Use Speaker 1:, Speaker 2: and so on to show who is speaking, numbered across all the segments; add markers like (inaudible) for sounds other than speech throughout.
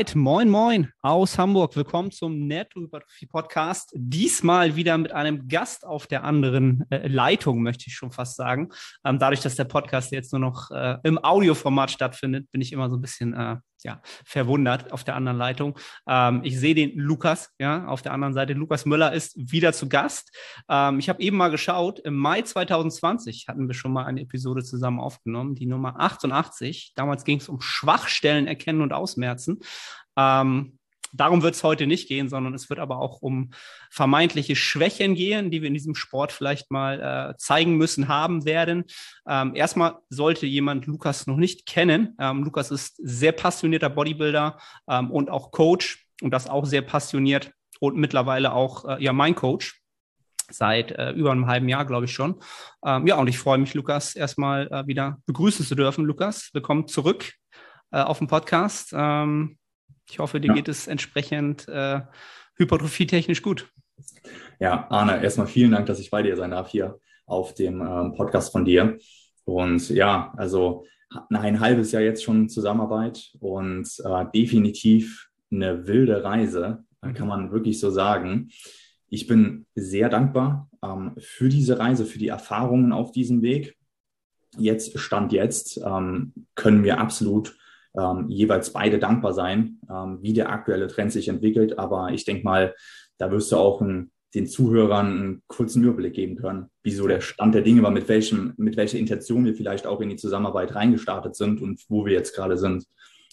Speaker 1: Alright, moin moin aus Hamburg. Willkommen zum Nethypertrophie Podcast. Diesmal wieder mit einem Gast auf der anderen äh, Leitung, möchte ich schon fast sagen. Ähm, dadurch, dass der Podcast jetzt nur noch äh, im Audioformat stattfindet, bin ich immer so ein bisschen äh, ja, verwundert auf der anderen Leitung. Ähm, ich sehe den Lukas, ja, auf der anderen Seite. Lukas Müller ist wieder zu Gast. Ähm, ich habe eben mal geschaut, im Mai 2020 hatten wir schon mal eine Episode zusammen aufgenommen, die Nummer 88. Damals ging es um Schwachstellen erkennen und ausmerzen. Ähm, Darum wird es heute nicht gehen, sondern es wird aber auch um vermeintliche Schwächen gehen, die wir in diesem Sport vielleicht mal äh, zeigen müssen, haben werden. Ähm, erstmal sollte jemand Lukas noch nicht kennen. Ähm, Lukas ist sehr passionierter Bodybuilder ähm, und auch Coach und das auch sehr passioniert und mittlerweile auch äh, ja mein Coach seit äh, über einem halben Jahr, glaube ich schon. Ähm, ja, und ich freue mich, Lukas, erstmal äh, wieder begrüßen zu dürfen. Lukas, willkommen zurück äh, auf dem Podcast. Ähm, ich hoffe, dir ja. geht es entsprechend äh, hypertrophietechnisch gut.
Speaker 2: Ja, Arne, erstmal vielen Dank, dass ich bei dir sein darf hier auf dem ähm, Podcast von dir. Und ja, also ein halbes Jahr jetzt schon Zusammenarbeit und äh, definitiv eine wilde Reise, mhm. kann man wirklich so sagen. Ich bin sehr dankbar ähm, für diese Reise, für die Erfahrungen auf diesem Weg. Jetzt, Stand jetzt, ähm, können wir absolut ähm, jeweils beide dankbar sein, ähm, wie der aktuelle Trend sich entwickelt. Aber ich denke mal, da wirst du auch ein, den Zuhörern einen kurzen Überblick geben können, wieso der Stand der Dinge war, mit welchem, mit welcher Intention wir vielleicht auch in die Zusammenarbeit reingestartet sind und wo wir jetzt gerade sind.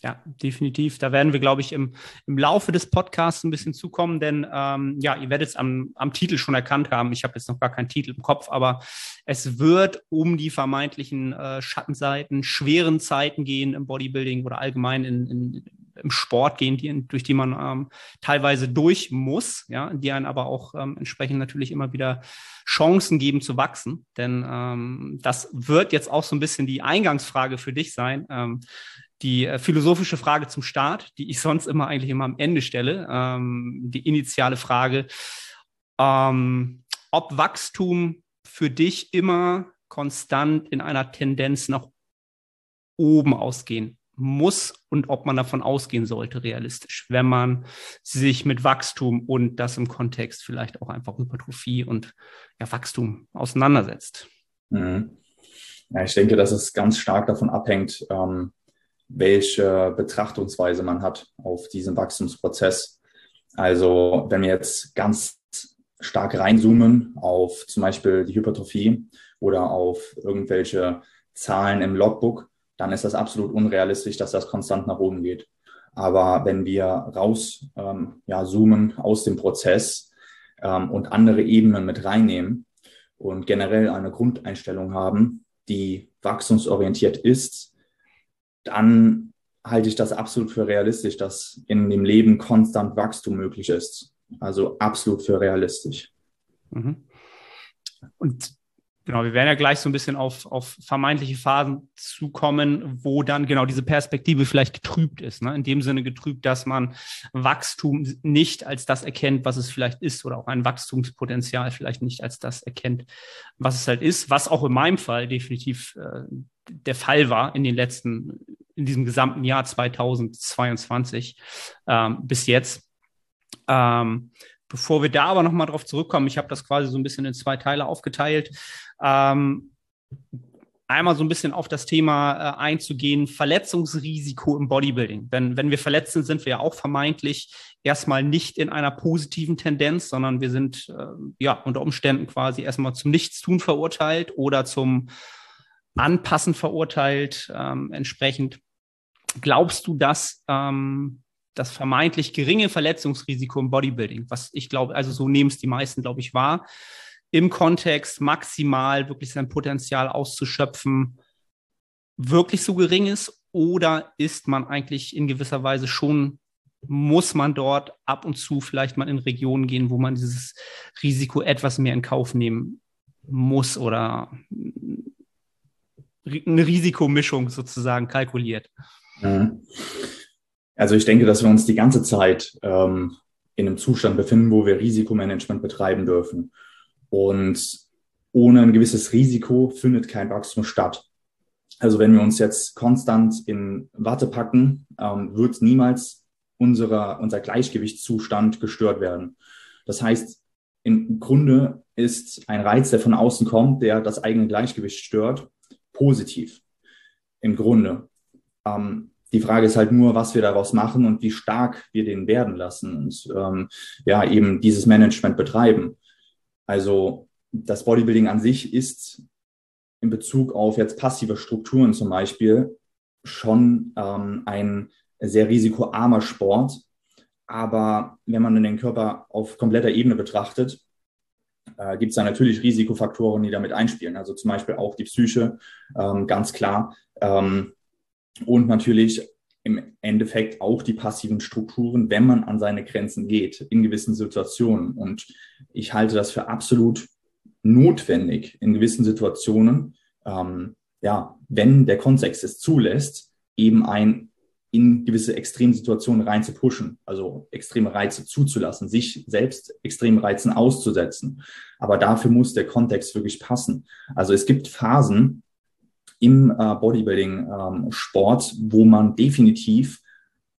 Speaker 1: Ja, definitiv. Da werden wir, glaube ich, im, im Laufe des Podcasts ein bisschen zukommen, denn ähm, ja, ihr werdet es am, am Titel schon erkannt haben. Ich habe jetzt noch gar keinen Titel im Kopf, aber es wird um die vermeintlichen äh, Schattenseiten, schweren Zeiten gehen im Bodybuilding oder allgemein in, in, im Sport gehen, die, durch die man ähm, teilweise durch muss, ja, die einen aber auch ähm, entsprechend natürlich immer wieder Chancen geben zu wachsen. Denn ähm, das wird jetzt auch so ein bisschen die Eingangsfrage für dich sein. Ähm, die äh, philosophische Frage zum Start, die ich sonst immer eigentlich immer am Ende stelle, ähm, die initiale Frage, ähm, ob Wachstum für dich immer konstant in einer Tendenz nach oben ausgehen muss und ob man davon ausgehen sollte, realistisch, wenn man sich mit Wachstum und das im Kontext vielleicht auch einfach Hypertrophie und ja, Wachstum auseinandersetzt.
Speaker 2: Mhm. Ja, ich denke, dass es ganz stark davon abhängt, ähm, welche Betrachtungsweise man hat auf diesen Wachstumsprozess. Also wenn wir jetzt ganz stark reinzoomen auf zum Beispiel die Hypertrophie oder auf irgendwelche Zahlen im Logbook, dann ist das absolut unrealistisch, dass das konstant nach oben geht. Aber wenn wir raus ähm, ja, zoomen aus dem Prozess ähm, und andere Ebenen mit reinnehmen und generell eine Grundeinstellung haben, die wachstumsorientiert ist, dann halte ich das absolut für realistisch, dass in dem Leben konstant Wachstum möglich ist. Also absolut für realistisch. Mhm.
Speaker 1: Und genau, wir werden ja gleich so ein bisschen auf, auf vermeintliche Phasen zukommen, wo dann genau diese Perspektive vielleicht getrübt ist. Ne? In dem Sinne getrübt, dass man Wachstum nicht als das erkennt, was es vielleicht ist, oder auch ein Wachstumspotenzial vielleicht nicht als das erkennt, was es halt ist, was auch in meinem Fall definitiv äh, der Fall war in den letzten, in diesem gesamten Jahr 2022 ähm, bis jetzt. Ähm, bevor wir da aber nochmal drauf zurückkommen, ich habe das quasi so ein bisschen in zwei Teile aufgeteilt. Ähm, einmal so ein bisschen auf das Thema äh, einzugehen, Verletzungsrisiko im Bodybuilding. Wenn, wenn wir verletzt sind, sind wir ja auch vermeintlich erstmal nicht in einer positiven Tendenz, sondern wir sind äh, ja unter Umständen quasi erstmal zum Nichtstun verurteilt oder zum Anpassen verurteilt. Ähm, entsprechend glaubst du, dass ähm, das vermeintlich geringe Verletzungsrisiko im Bodybuilding, was ich glaube, also so nehmen es die meisten, glaube ich, wahr, im Kontext maximal wirklich sein Potenzial auszuschöpfen, wirklich so gering ist? Oder ist man eigentlich in gewisser Weise schon, muss man dort ab und zu vielleicht mal in Regionen gehen, wo man dieses Risiko etwas mehr in Kauf nehmen muss oder eine Risikomischung sozusagen kalkuliert. Mhm.
Speaker 2: Also ich denke, dass wir uns die ganze Zeit ähm, in einem Zustand befinden, wo wir Risikomanagement betreiben dürfen. Und ohne ein gewisses Risiko findet kein Wachstum statt. Also wenn wir uns jetzt konstant in Watte packen, ähm, wird niemals unserer, unser Gleichgewichtszustand gestört werden. Das heißt, im Grunde ist ein Reiz, der von außen kommt, der das eigene Gleichgewicht stört, positiv. Im Grunde. Ähm, die Frage ist halt nur, was wir daraus machen und wie stark wir den werden lassen und ähm, ja, eben dieses Management betreiben. Also das Bodybuilding an sich ist in Bezug auf jetzt passive Strukturen zum Beispiel schon ähm, ein sehr risikoarmer Sport. Aber wenn man den Körper auf kompletter Ebene betrachtet, äh, gibt es da natürlich Risikofaktoren, die damit einspielen. Also zum Beispiel auch die Psyche, ähm, ganz klar. Ähm, und natürlich im Endeffekt auch die passiven Strukturen, wenn man an seine Grenzen geht in gewissen Situationen. Und ich halte das für absolut notwendig in gewissen Situationen, ähm, ja, wenn der Kontext es zulässt, eben ein in gewisse Extremsituationen rein zu pushen, also extreme Reize zuzulassen, sich selbst extremen Reizen auszusetzen. Aber dafür muss der Kontext wirklich passen. Also es gibt Phasen im äh, Bodybuilding-Sport, ähm, wo man definitiv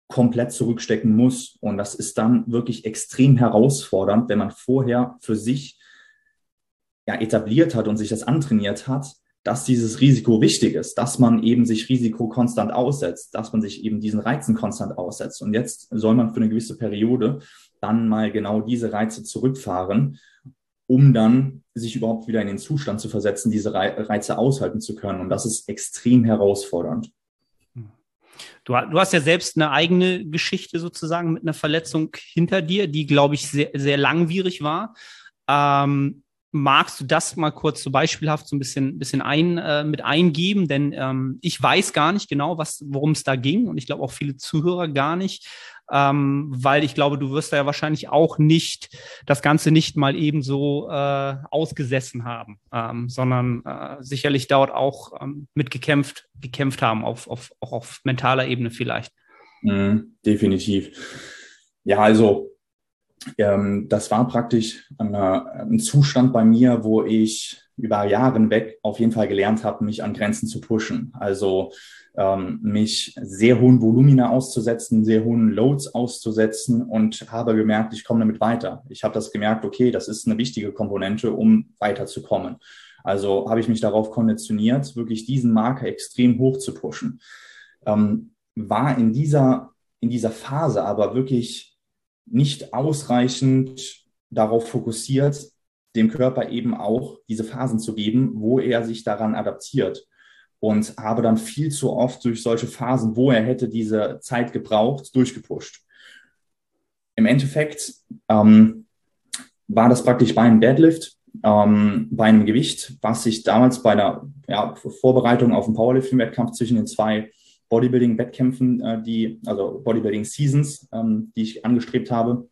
Speaker 2: komplett zurückstecken muss. Und das ist dann wirklich extrem herausfordernd, wenn man vorher für sich ja, etabliert hat und sich das antrainiert hat, dass dieses Risiko wichtig ist, dass man eben sich Risiko konstant aussetzt, dass man sich eben diesen Reizen konstant aussetzt. Und jetzt soll man für eine gewisse Periode dann mal genau diese Reize zurückfahren, um dann sich überhaupt wieder in den Zustand zu versetzen, diese Reize aushalten zu können. Und das ist extrem herausfordernd.
Speaker 1: Du, du, hast ja selbst eine eigene Geschichte sozusagen mit einer Verletzung hinter dir, die, glaube ich, sehr, sehr langwierig war. Ähm, Magst du das mal kurz so beispielhaft so ein bisschen, bisschen ein, äh, mit eingeben? Denn ähm, ich weiß gar nicht genau, worum es da ging und ich glaube auch viele Zuhörer gar nicht, ähm, weil ich glaube, du wirst da ja wahrscheinlich auch nicht das Ganze nicht mal eben so äh, ausgesessen haben, ähm, sondern äh, sicherlich dort auch ähm, mitgekämpft, gekämpft haben, auf, auf, auch auf mentaler Ebene vielleicht.
Speaker 2: Mhm, definitiv. Ja, also ähm, das war praktisch eine, ein Zustand bei mir, wo ich über Jahre hinweg auf jeden Fall gelernt habe, mich an Grenzen zu pushen. Also ähm, mich sehr hohen Volumina auszusetzen, sehr hohen Loads auszusetzen und habe gemerkt, ich komme damit weiter. Ich habe das gemerkt, okay, das ist eine wichtige Komponente, um weiterzukommen. Also habe ich mich darauf konditioniert, wirklich diesen Marker extrem hoch zu pushen. Ähm, war in dieser, in dieser Phase aber wirklich nicht ausreichend darauf fokussiert, dem Körper eben auch diese Phasen zu geben, wo er sich daran adaptiert. Und habe dann viel zu oft durch solche Phasen, wo er hätte diese Zeit gebraucht, durchgepusht. Im Endeffekt ähm, war das praktisch bei einem Deadlift, ähm, bei einem Gewicht, was ich damals bei der ja, Vorbereitung auf den Powerlifting-Wettkampf zwischen den zwei Bodybuilding-Wettkämpfen, äh, die, also Bodybuilding-Seasons, ähm, die ich angestrebt habe.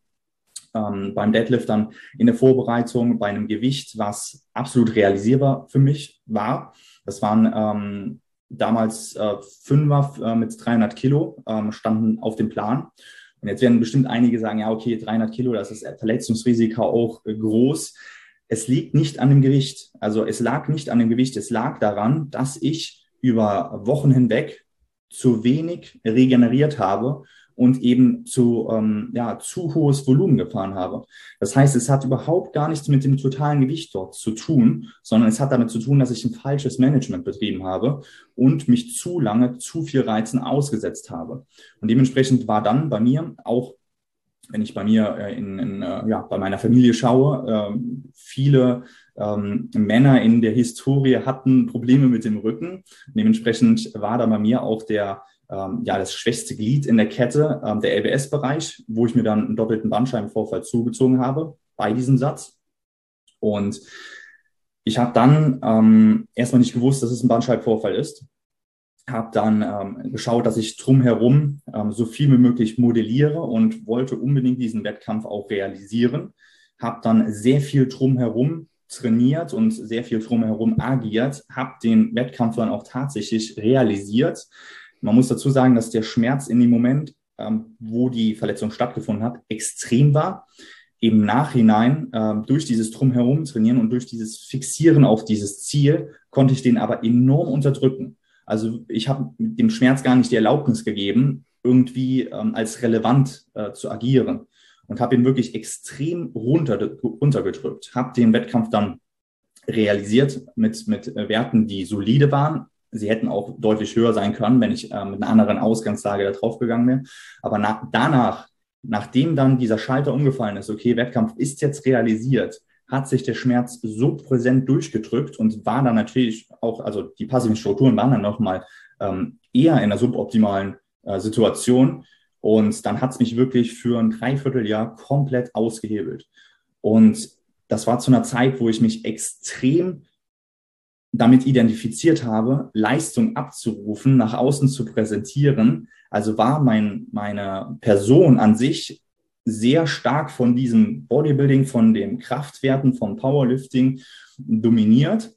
Speaker 2: Ähm, beim Deadlift dann in der Vorbereitung bei einem Gewicht, was absolut realisierbar für mich war. Das waren ähm, damals äh, Fünfer äh, mit 300 Kilo, ähm, standen auf dem Plan. Und jetzt werden bestimmt einige sagen, ja, okay, 300 Kilo, das ist Verletzungsrisiko auch äh, groß. Es liegt nicht an dem Gewicht. Also es lag nicht an dem Gewicht, es lag daran, dass ich über Wochen hinweg zu wenig regeneriert habe und eben zu, ähm, ja, zu hohes Volumen gefahren habe. Das heißt, es hat überhaupt gar nichts mit dem totalen Gewicht dort zu tun, sondern es hat damit zu tun, dass ich ein falsches Management betrieben habe und mich zu lange zu viel Reizen ausgesetzt habe. Und dementsprechend war dann bei mir auch wenn ich bei mir äh, in, in äh, ja, bei meiner Familie schaue, äh, viele ähm, Männer in der Historie hatten Probleme mit dem Rücken. Dementsprechend war da bei mir auch der, ähm, ja, das schwächste Glied in der Kette, ähm, der LBS-Bereich, wo ich mir dann einen doppelten Bandscheibenvorfall zugezogen habe bei diesem Satz. Und ich habe dann ähm, erstmal nicht gewusst, dass es ein Bandscheibenvorfall ist. Habe dann ähm, geschaut, dass ich drumherum ähm, so viel wie möglich modelliere und wollte unbedingt diesen Wettkampf auch realisieren. Habe dann sehr viel drumherum trainiert und sehr viel drumherum agiert, habe den Wettkampf dann auch tatsächlich realisiert. Man muss dazu sagen, dass der Schmerz in dem Moment, ähm, wo die Verletzung stattgefunden hat, extrem war. Im Nachhinein, ähm, durch dieses Drumherum trainieren und durch dieses Fixieren auf dieses Ziel, konnte ich den aber enorm unterdrücken. Also ich habe dem Schmerz gar nicht die Erlaubnis gegeben, irgendwie ähm, als relevant äh, zu agieren und habe ihn wirklich extrem runter, runtergedrückt. Habe den Wettkampf dann realisiert mit, mit Werten, die solide waren. Sie hätten auch deutlich höher sein können, wenn ich äh, mit einer anderen Ausgangslage da drauf gegangen wäre. Aber nach, danach, nachdem dann dieser Schalter umgefallen ist, okay, Wettkampf ist jetzt realisiert, hat sich der Schmerz so präsent durchgedrückt und war dann natürlich auch, also die passiven Strukturen waren dann nochmal ähm, eher in einer suboptimalen äh, Situation. Und dann hat es mich wirklich für ein Dreivierteljahr komplett ausgehebelt. Und das war zu einer Zeit, wo ich mich extrem damit identifiziert habe, Leistung abzurufen, nach außen zu präsentieren. Also war mein, meine Person an sich sehr stark von diesem Bodybuilding, von den Kraftwerten, vom Powerlifting dominiert.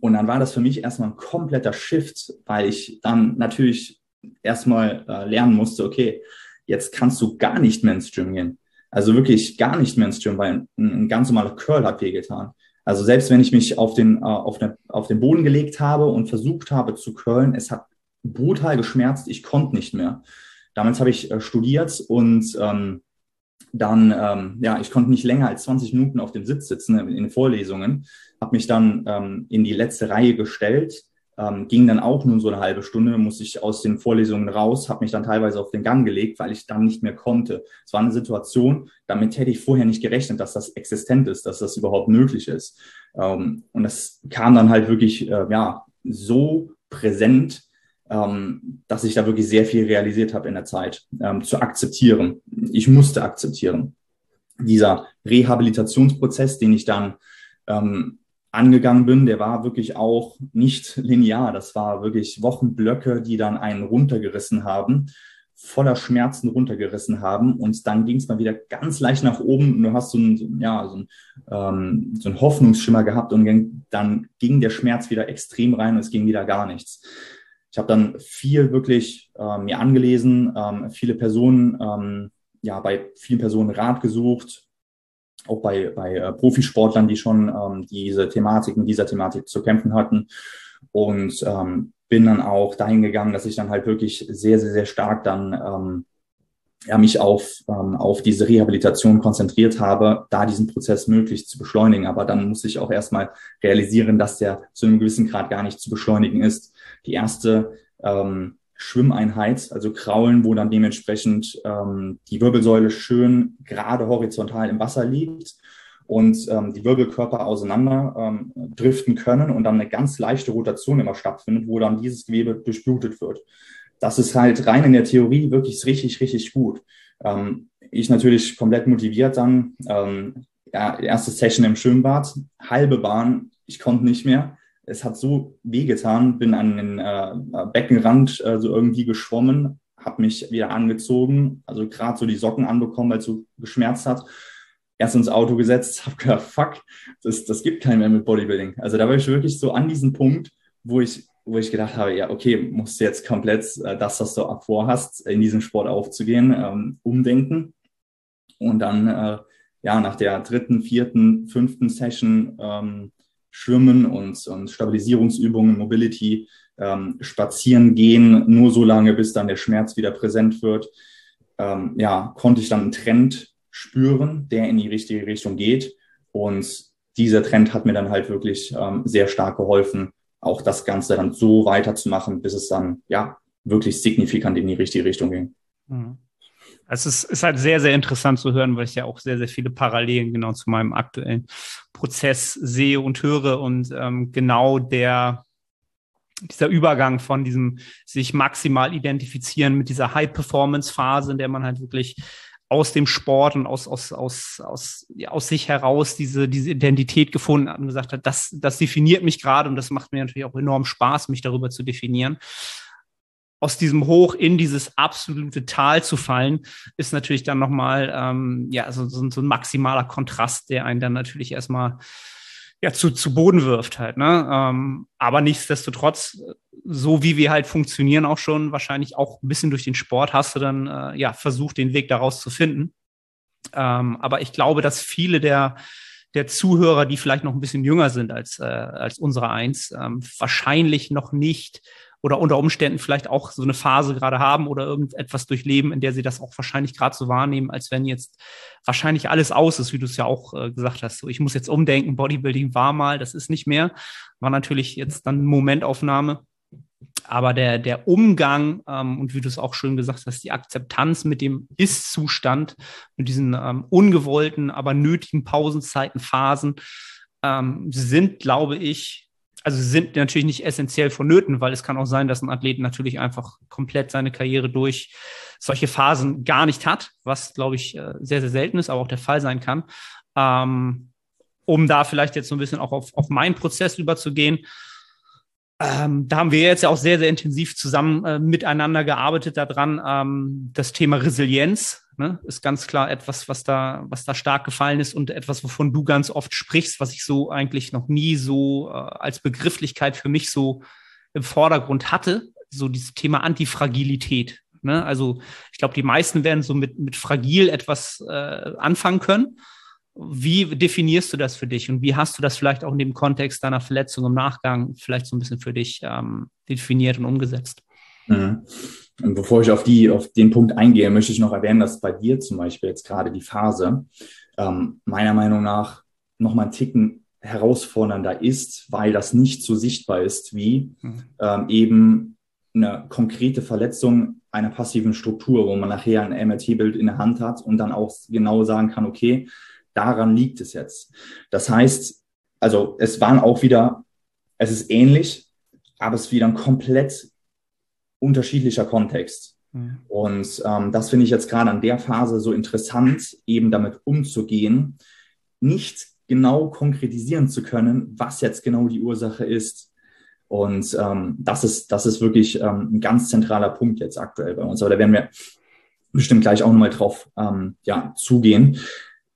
Speaker 2: Und dann war das für mich erstmal ein kompletter Shift, weil ich dann natürlich erstmal äh, lernen musste, okay, jetzt kannst du gar nicht mehr ins Gym gehen. Also wirklich gar nicht mehr ins Gym, weil ein, ein ganz normaler Curl hat wehgetan. Also selbst wenn ich mich auf den, äh, auf, den, auf den Boden gelegt habe und versucht habe zu curlen, es hat brutal geschmerzt, ich konnte nicht mehr. Damals habe ich äh, studiert und ähm, dann, ähm, ja, ich konnte nicht länger als 20 Minuten auf dem Sitz sitzen in, in Vorlesungen, habe mich dann ähm, in die letzte Reihe gestellt, ähm, ging dann auch nur so eine halbe Stunde, musste ich aus den Vorlesungen raus, habe mich dann teilweise auf den Gang gelegt, weil ich dann nicht mehr konnte. Es war eine Situation, damit hätte ich vorher nicht gerechnet, dass das existent ist, dass das überhaupt möglich ist. Ähm, und das kam dann halt wirklich, äh, ja, so präsent, ähm, dass ich da wirklich sehr viel realisiert habe in der Zeit, ähm, zu akzeptieren. Ich musste akzeptieren. Dieser Rehabilitationsprozess, den ich dann ähm, angegangen bin, der war wirklich auch nicht linear. Das war wirklich Wochenblöcke, die dann einen runtergerissen haben, voller Schmerzen runtergerissen haben. Und dann ging es mal wieder ganz leicht nach oben. Und du hast so einen, ja, so einen, ähm, so einen Hoffnungsschimmer gehabt und dann ging der Schmerz wieder extrem rein und es ging wieder gar nichts. Ich habe dann viel wirklich äh, mir angelesen, ähm, viele Personen, ähm, ja, bei vielen Personen Rat gesucht, auch bei, bei äh, Profisportlern, die schon ähm, diese Thematik mit dieser Thematik zu kämpfen hatten. Und ähm, bin dann auch dahin gegangen, dass ich dann halt wirklich sehr, sehr, sehr stark dann ähm, ja, mich auf, ähm, auf diese Rehabilitation konzentriert habe, da diesen Prozess möglichst zu beschleunigen. Aber dann muss ich auch erstmal realisieren, dass der zu einem gewissen Grad gar nicht zu beschleunigen ist. Die erste ähm, Schwimmeinheit, also Kraulen, wo dann dementsprechend ähm, die Wirbelsäule schön gerade horizontal im Wasser liegt und ähm, die Wirbelkörper auseinander ähm, driften können und dann eine ganz leichte Rotation immer stattfindet, wo dann dieses Gewebe durchblutet wird. Das ist halt rein in der Theorie wirklich richtig, richtig gut. Ähm, ich natürlich komplett motiviert dann. Ähm, ja, erste Session im Schwimmbad, halbe Bahn, ich konnte nicht mehr es hat so wehgetan, bin an den äh, Beckenrand äh, so irgendwie geschwommen, habe mich wieder angezogen, also gerade so die Socken anbekommen, weil es so geschmerzt hat. Erst ins Auto gesetzt, (laughs) habe gedacht, fuck, das, das gibt keinen mehr mit Bodybuilding. Also da war ich wirklich so an diesem Punkt, wo ich, wo ich gedacht habe, ja, okay, musst du jetzt komplett äh, das, was du vorhast, in diesem Sport aufzugehen, ähm, umdenken. Und dann, äh, ja, nach der dritten, vierten, fünften Session ähm, Schwimmen und, und Stabilisierungsübungen, Mobility, ähm, spazieren gehen, nur so lange, bis dann der Schmerz wieder präsent wird. Ähm, ja, konnte ich dann einen Trend spüren, der in die richtige Richtung geht. Und dieser Trend hat mir dann halt wirklich ähm, sehr stark geholfen, auch das Ganze dann so weiterzumachen, bis es dann ja wirklich signifikant in die richtige Richtung ging. Mhm.
Speaker 1: Also es ist halt sehr, sehr interessant zu hören, weil ich ja auch sehr, sehr viele Parallelen genau zu meinem aktuellen Prozess sehe und höre. Und ähm, genau der dieser Übergang von diesem sich maximal identifizieren mit dieser High-Performance-Phase, in der man halt wirklich aus dem Sport und aus, aus, aus, aus, ja, aus sich heraus diese, diese Identität gefunden hat und gesagt hat, das, das definiert mich gerade und das macht mir natürlich auch enorm Spaß, mich darüber zu definieren aus diesem Hoch in dieses absolute Tal zu fallen, ist natürlich dann nochmal ähm, ja, so, so, so ein maximaler Kontrast, der einen dann natürlich erstmal ja, zu, zu Boden wirft halt. Ne? Ähm, aber nichtsdestotrotz, so wie wir halt funktionieren, auch schon wahrscheinlich auch ein bisschen durch den Sport, hast du dann äh, ja versucht, den Weg daraus zu finden. Ähm, aber ich glaube, dass viele der der Zuhörer, die vielleicht noch ein bisschen jünger sind als, äh, als unsere eins, ähm, wahrscheinlich noch nicht oder unter Umständen vielleicht auch so eine Phase gerade haben oder irgendetwas durchleben, in der sie das auch wahrscheinlich gerade so wahrnehmen, als wenn jetzt wahrscheinlich alles aus ist, wie du es ja auch äh, gesagt hast. So, ich muss jetzt umdenken, Bodybuilding war mal, das ist nicht mehr. War natürlich jetzt dann Momentaufnahme. Aber der, der Umgang ähm, und wie du es auch schön gesagt hast, die Akzeptanz mit dem Ist-Zustand, mit diesen ähm, ungewollten, aber nötigen Pausenzeiten, Phasen, ähm, sind, glaube ich, also sind natürlich nicht essentiell vonnöten, weil es kann auch sein, dass ein Athlet natürlich einfach komplett seine Karriere durch solche Phasen gar nicht hat, was, glaube ich, äh, sehr, sehr selten ist, aber auch der Fall sein kann. Ähm, um da vielleicht jetzt so ein bisschen auch auf, auf meinen Prozess überzugehen. Ähm, da haben wir jetzt ja auch sehr, sehr intensiv zusammen äh, miteinander gearbeitet daran. Ähm, das Thema Resilienz ne, ist ganz klar etwas, was da, was da stark gefallen ist und etwas, wovon du ganz oft sprichst, was ich so eigentlich noch nie so äh, als Begrifflichkeit für mich so im Vordergrund hatte. So dieses Thema Antifragilität. Ne? Also ich glaube, die meisten werden so mit, mit fragil etwas äh, anfangen können. Wie definierst du das für dich und wie hast du das vielleicht auch in dem Kontext deiner Verletzung im Nachgang vielleicht so ein bisschen für dich ähm, definiert und umgesetzt?
Speaker 2: Mhm. Und bevor ich auf, die, auf den Punkt eingehe, möchte ich noch erwähnen, dass bei dir zum Beispiel jetzt gerade die Phase ähm, meiner Meinung nach nochmal einen Ticken herausfordernder ist, weil das nicht so sichtbar ist wie mhm. ähm, eben eine konkrete Verletzung einer passiven Struktur, wo man nachher ein MRT-Bild in der Hand hat und dann auch genau sagen kann, okay, Daran liegt es jetzt. Das heißt, also es waren auch wieder, es ist ähnlich, aber es ist wieder ein komplett unterschiedlicher Kontext. Mhm. Und ähm, das finde ich jetzt gerade an der Phase so interessant, eben damit umzugehen, nicht genau konkretisieren zu können, was jetzt genau die Ursache ist. Und ähm, das ist, das ist wirklich ähm, ein ganz zentraler Punkt jetzt aktuell bei uns. Aber da werden wir bestimmt gleich auch nochmal drauf ähm, ja, zugehen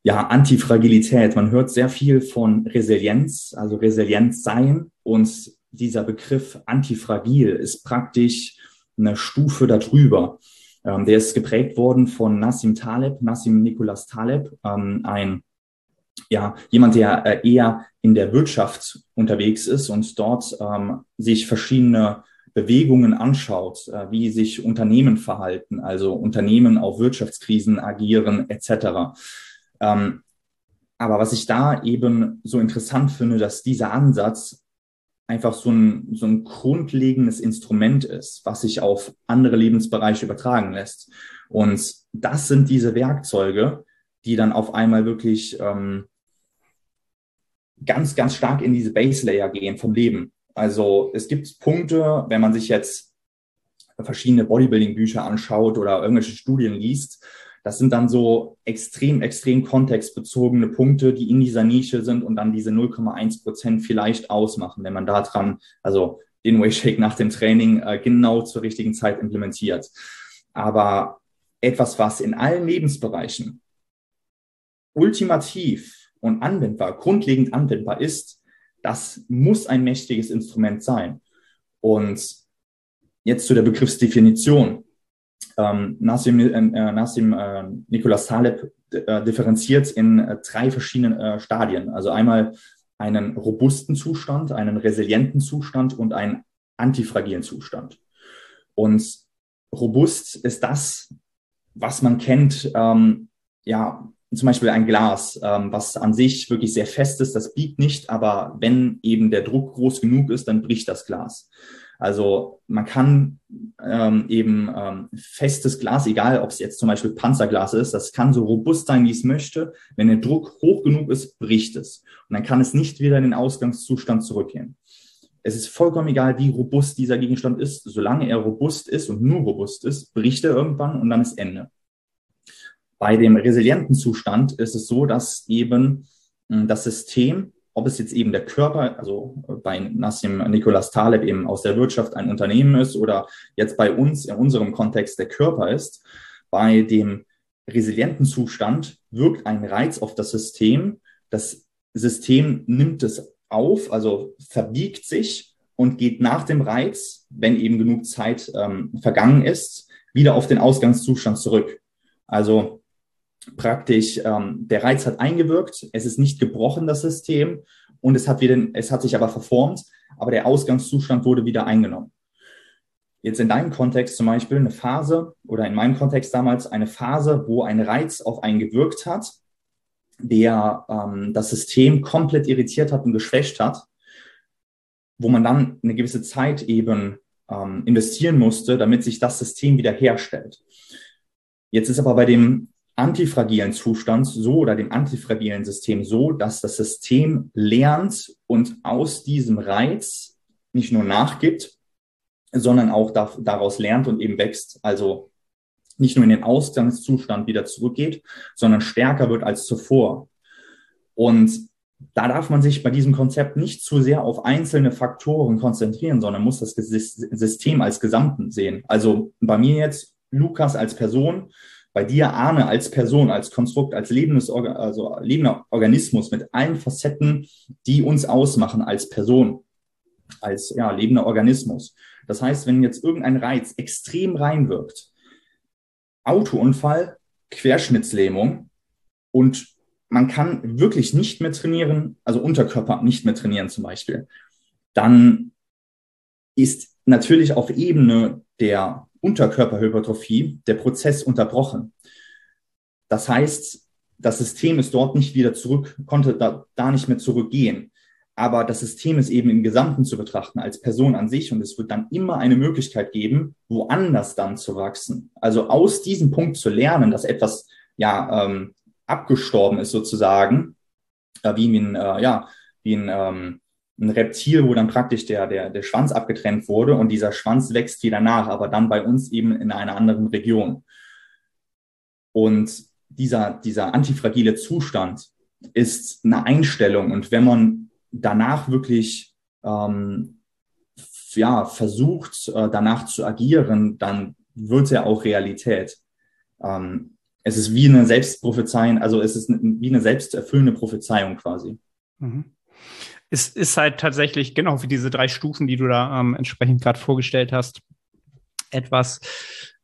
Speaker 2: ja, Antifragilität. Man hört sehr viel von Resilienz, also Resilienz sein. Und dieser Begriff antifragil ist praktisch eine Stufe darüber. Ähm, der ist geprägt worden von Nassim Taleb, Nassim Nicholas Taleb, ähm, ein ja, jemand, der äh, eher in der Wirtschaft unterwegs ist und dort ähm, sich verschiedene Bewegungen anschaut, äh, wie sich Unternehmen verhalten, also Unternehmen auf Wirtschaftskrisen agieren etc. Ähm, aber was ich da eben so interessant finde, dass dieser Ansatz einfach so ein, so ein grundlegendes Instrument ist, was sich auf andere Lebensbereiche übertragen lässt. Und das sind diese Werkzeuge, die dann auf einmal wirklich ähm, ganz, ganz stark in diese Base Layer gehen vom Leben. Also es gibt Punkte, wenn man sich jetzt verschiedene Bodybuilding-Bücher anschaut oder irgendwelche Studien liest, das sind dann so extrem, extrem kontextbezogene Punkte, die in dieser Nische sind und dann diese 0,1 Prozent vielleicht ausmachen, wenn man da dran, also den Wayshake nach dem Training äh, genau zur richtigen Zeit implementiert. Aber etwas, was in allen Lebensbereichen ultimativ und anwendbar, grundlegend anwendbar ist, das muss ein mächtiges Instrument sein. Und jetzt zu der Begriffsdefinition ähm, Nassim, äh, äh, Nassim äh, Nicolas Taleb äh, differenziert in äh, drei verschiedenen äh, Stadien. Also einmal einen robusten Zustand, einen resilienten Zustand und einen antifragilen Zustand. Und robust ist das, was man kennt, ähm, ja, zum Beispiel ein Glas, ähm, was an sich wirklich sehr fest ist, das biegt nicht, aber wenn eben der Druck groß genug ist, dann bricht das Glas. Also man kann ähm, eben ähm, festes Glas, egal ob es jetzt zum Beispiel Panzerglas ist, das kann so robust sein, wie es möchte. Wenn der Druck hoch genug ist, bricht es. Und dann kann es nicht wieder in den Ausgangszustand zurückgehen. Es ist vollkommen egal, wie robust dieser Gegenstand ist. Solange er robust ist und nur robust ist, bricht er irgendwann und dann ist Ende. Bei dem resilienten Zustand ist es so, dass eben hm, das System ob es jetzt eben der Körper, also bei Nassim Nicolas Taleb eben aus der Wirtschaft ein Unternehmen ist oder jetzt bei uns in unserem Kontext der Körper ist, bei dem resilienten Zustand wirkt ein Reiz auf das System. Das System nimmt es auf, also verbiegt sich und geht nach dem Reiz, wenn eben genug Zeit ähm, vergangen ist, wieder auf den Ausgangszustand zurück. Also praktisch, ähm, der Reiz hat eingewirkt, es ist nicht gebrochen, das System, und es hat, wieder, es hat sich aber verformt, aber der Ausgangszustand wurde wieder eingenommen. jetzt in deinem Kontext zum Beispiel eine Phase oder in meinem Kontext damals eine Phase, wo ein Reiz auf einen gewirkt hat, der ähm, das System komplett irritiert hat und geschwächt hat, wo man dann eine gewisse Zeit eben ähm, investieren musste, damit sich das System wieder herstellt. Jetzt ist aber bei dem antifragilen Zustand so oder dem antifragilen System so, dass das System lernt und aus diesem Reiz nicht nur nachgibt, sondern auch da, daraus lernt und eben wächst. Also nicht nur in den Ausgangszustand wieder zurückgeht, sondern stärker wird als zuvor. Und da darf man sich bei diesem Konzept nicht zu sehr auf einzelne Faktoren konzentrieren, sondern muss das System als Gesamten sehen. Also bei mir jetzt Lukas als Person, bei dir Arne als Person, als Konstrukt, als lebendes, also lebender Organismus mit allen Facetten, die uns ausmachen als Person, als ja, lebender Organismus. Das heißt, wenn jetzt irgendein Reiz extrem reinwirkt, Autounfall, Querschnittslähmung und man kann wirklich nicht mehr trainieren, also Unterkörper nicht mehr trainieren zum Beispiel, dann ist natürlich auf Ebene der Unterkörperhypertrophie der Prozess unterbrochen. Das heißt, das System ist dort nicht wieder zurück, konnte da, da nicht mehr zurückgehen. Aber das System ist eben im Gesamten zu betrachten als Person an sich und es wird dann immer eine Möglichkeit geben, woanders dann zu wachsen. Also aus diesem Punkt zu lernen, dass etwas ja ähm, abgestorben ist sozusagen, äh, wie ein äh, ja wie ein ähm, ein Reptil, wo dann praktisch der, der, der Schwanz abgetrennt wurde und dieser Schwanz wächst wieder nach, aber dann bei uns eben in einer anderen Region. Und dieser, dieser antifragile Zustand ist eine Einstellung. Und wenn man danach wirklich ähm, ja, versucht, äh, danach zu agieren, dann wird er auch Realität. Ähm, es ist wie eine Selbstprophezeiung, also es ist wie eine selbsterfüllende Prophezeiung quasi. Mhm
Speaker 1: ist, ist halt tatsächlich genau wie diese drei Stufen, die du da ähm, entsprechend gerade vorgestellt hast, etwas,